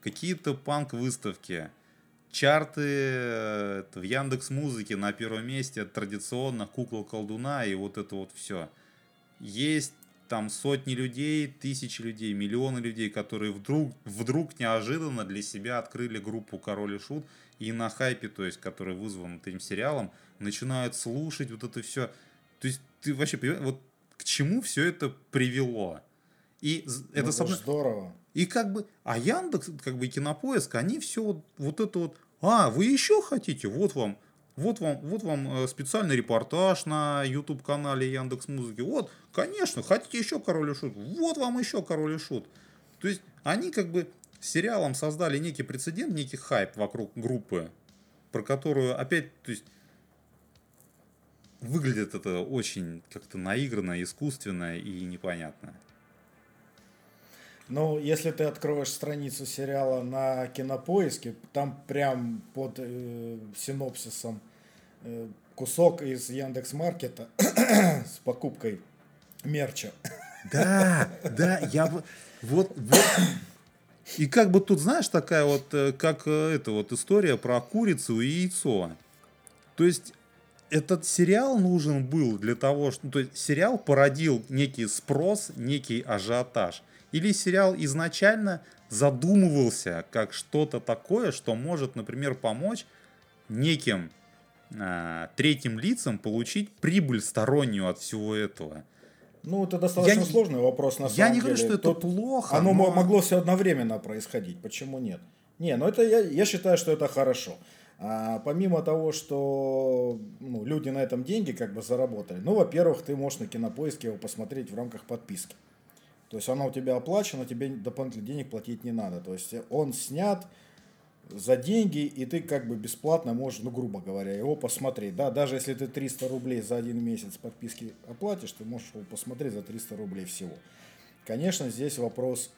Какие-то панк-выставки, чарты э, в Яндекс Музыке на первом месте традиционно кукла колдуна и вот это вот все. Есть там сотни людей, тысячи людей, миллионы людей, которые вдруг, вдруг неожиданно для себя открыли группу Король и Шут и на хайпе, то есть, который вызван этим сериалом, начинают слушать вот это все. То есть ты вообще понимаешь, вот к чему все это привело? И ну, это, это здорово. И как бы, а Яндекс, как бы Кинопоиск, они все вот, вот это вот, а, вы еще хотите? Вот вам, вот вам, вот вам э, специальный репортаж на YouTube канале Яндекс Музыки. Вот, конечно, хотите еще Король и Шут? Вот вам еще Король и Шут. То есть они как бы сериалом создали некий прецедент, некий хайп вокруг группы, про которую опять, то есть выглядит это очень как-то наигранно, искусственно и непонятно. Ну, если ты откроешь страницу сериала на кинопоиске, там прям под э, синопсисом э, кусок из Яндекс Маркета с покупкой мерча. Да, да, я вот, вот, и как бы тут, знаешь, такая вот, э, как э, эта вот история про курицу и яйцо. То есть этот сериал нужен был для того, что... То есть сериал породил некий спрос, некий ажиотаж. Или сериал изначально задумывался как что-то такое, что может, например, помочь неким э, третьим лицам получить прибыль стороннюю от всего этого. Ну, это достаточно я сложный не, вопрос, на самом деле. Я не говорю, что это Тут плохо. Оно но... могло все одновременно происходить. Почему нет? Не, ну это я, я считаю, что это хорошо. А, помимо того, что ну, люди на этом деньги как бы заработали, ну, во-первых, ты можешь на кинопоиске его посмотреть в рамках подписки. То есть она у тебя оплачена, тебе дополнительных денег платить не надо. То есть он снят за деньги, и ты как бы бесплатно можешь, ну, грубо говоря, его посмотреть. Да, даже если ты 300 рублей за один месяц подписки оплатишь, ты можешь его посмотреть за 300 рублей всего. Конечно, здесь вопрос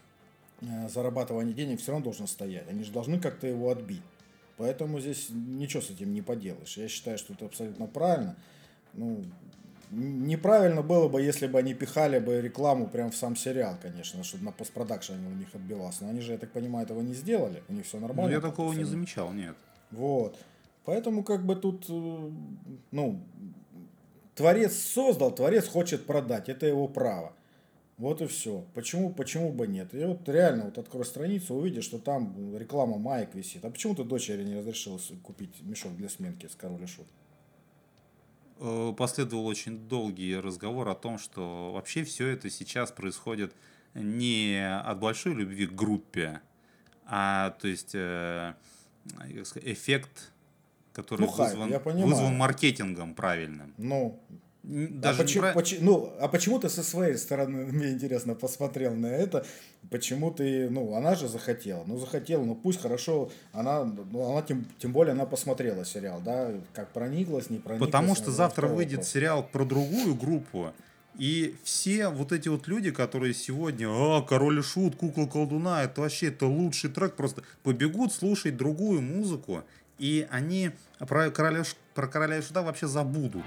э, зарабатывания денег все равно должен стоять. Они же должны как-то его отбить. Поэтому здесь ничего с этим не поделаешь. Я считаю, что это абсолютно правильно. Ну, Неправильно было бы, если бы они пихали бы рекламу прямо в сам сериал, конечно, чтобы на постпродакшене у них отбивалось. Но они же, я так понимаю, этого не сделали. У них все нормально. Ну, я такого не замечал, нет. Вот. Поэтому как бы тут, э, ну, творец создал, творец хочет продать. Это его право. Вот и все. Почему, почему бы нет? И вот реально, вот открой страницу, увидишь, что там реклама маек висит. А почему ты дочери не разрешил купить мешок для сменки с король и шут? Э, последовал очень долгий разговор о том, что вообще все это сейчас происходит не от большой любви к группе, а то есть э, эффект, который ну, вызван, вызван маркетингом правильным. Ну, даже а, почему, прав... ну, а почему ты со своей стороны, мне интересно, посмотрел на это? Почему ты, ну, она же захотела, ну, захотела, ну, пусть хорошо, она, ну, она тем, тем более она посмотрела сериал, да, как прониклась, не прониклась. Потому что завтра выйдет вопрос. сериал про другую группу, и все вот эти вот люди, которые сегодня, а, Король и Шут, Кукла Колдуна, это вообще, это лучший трек, просто побегут слушать другую музыку, и они про Короля, про Короля и Шута вообще забудут.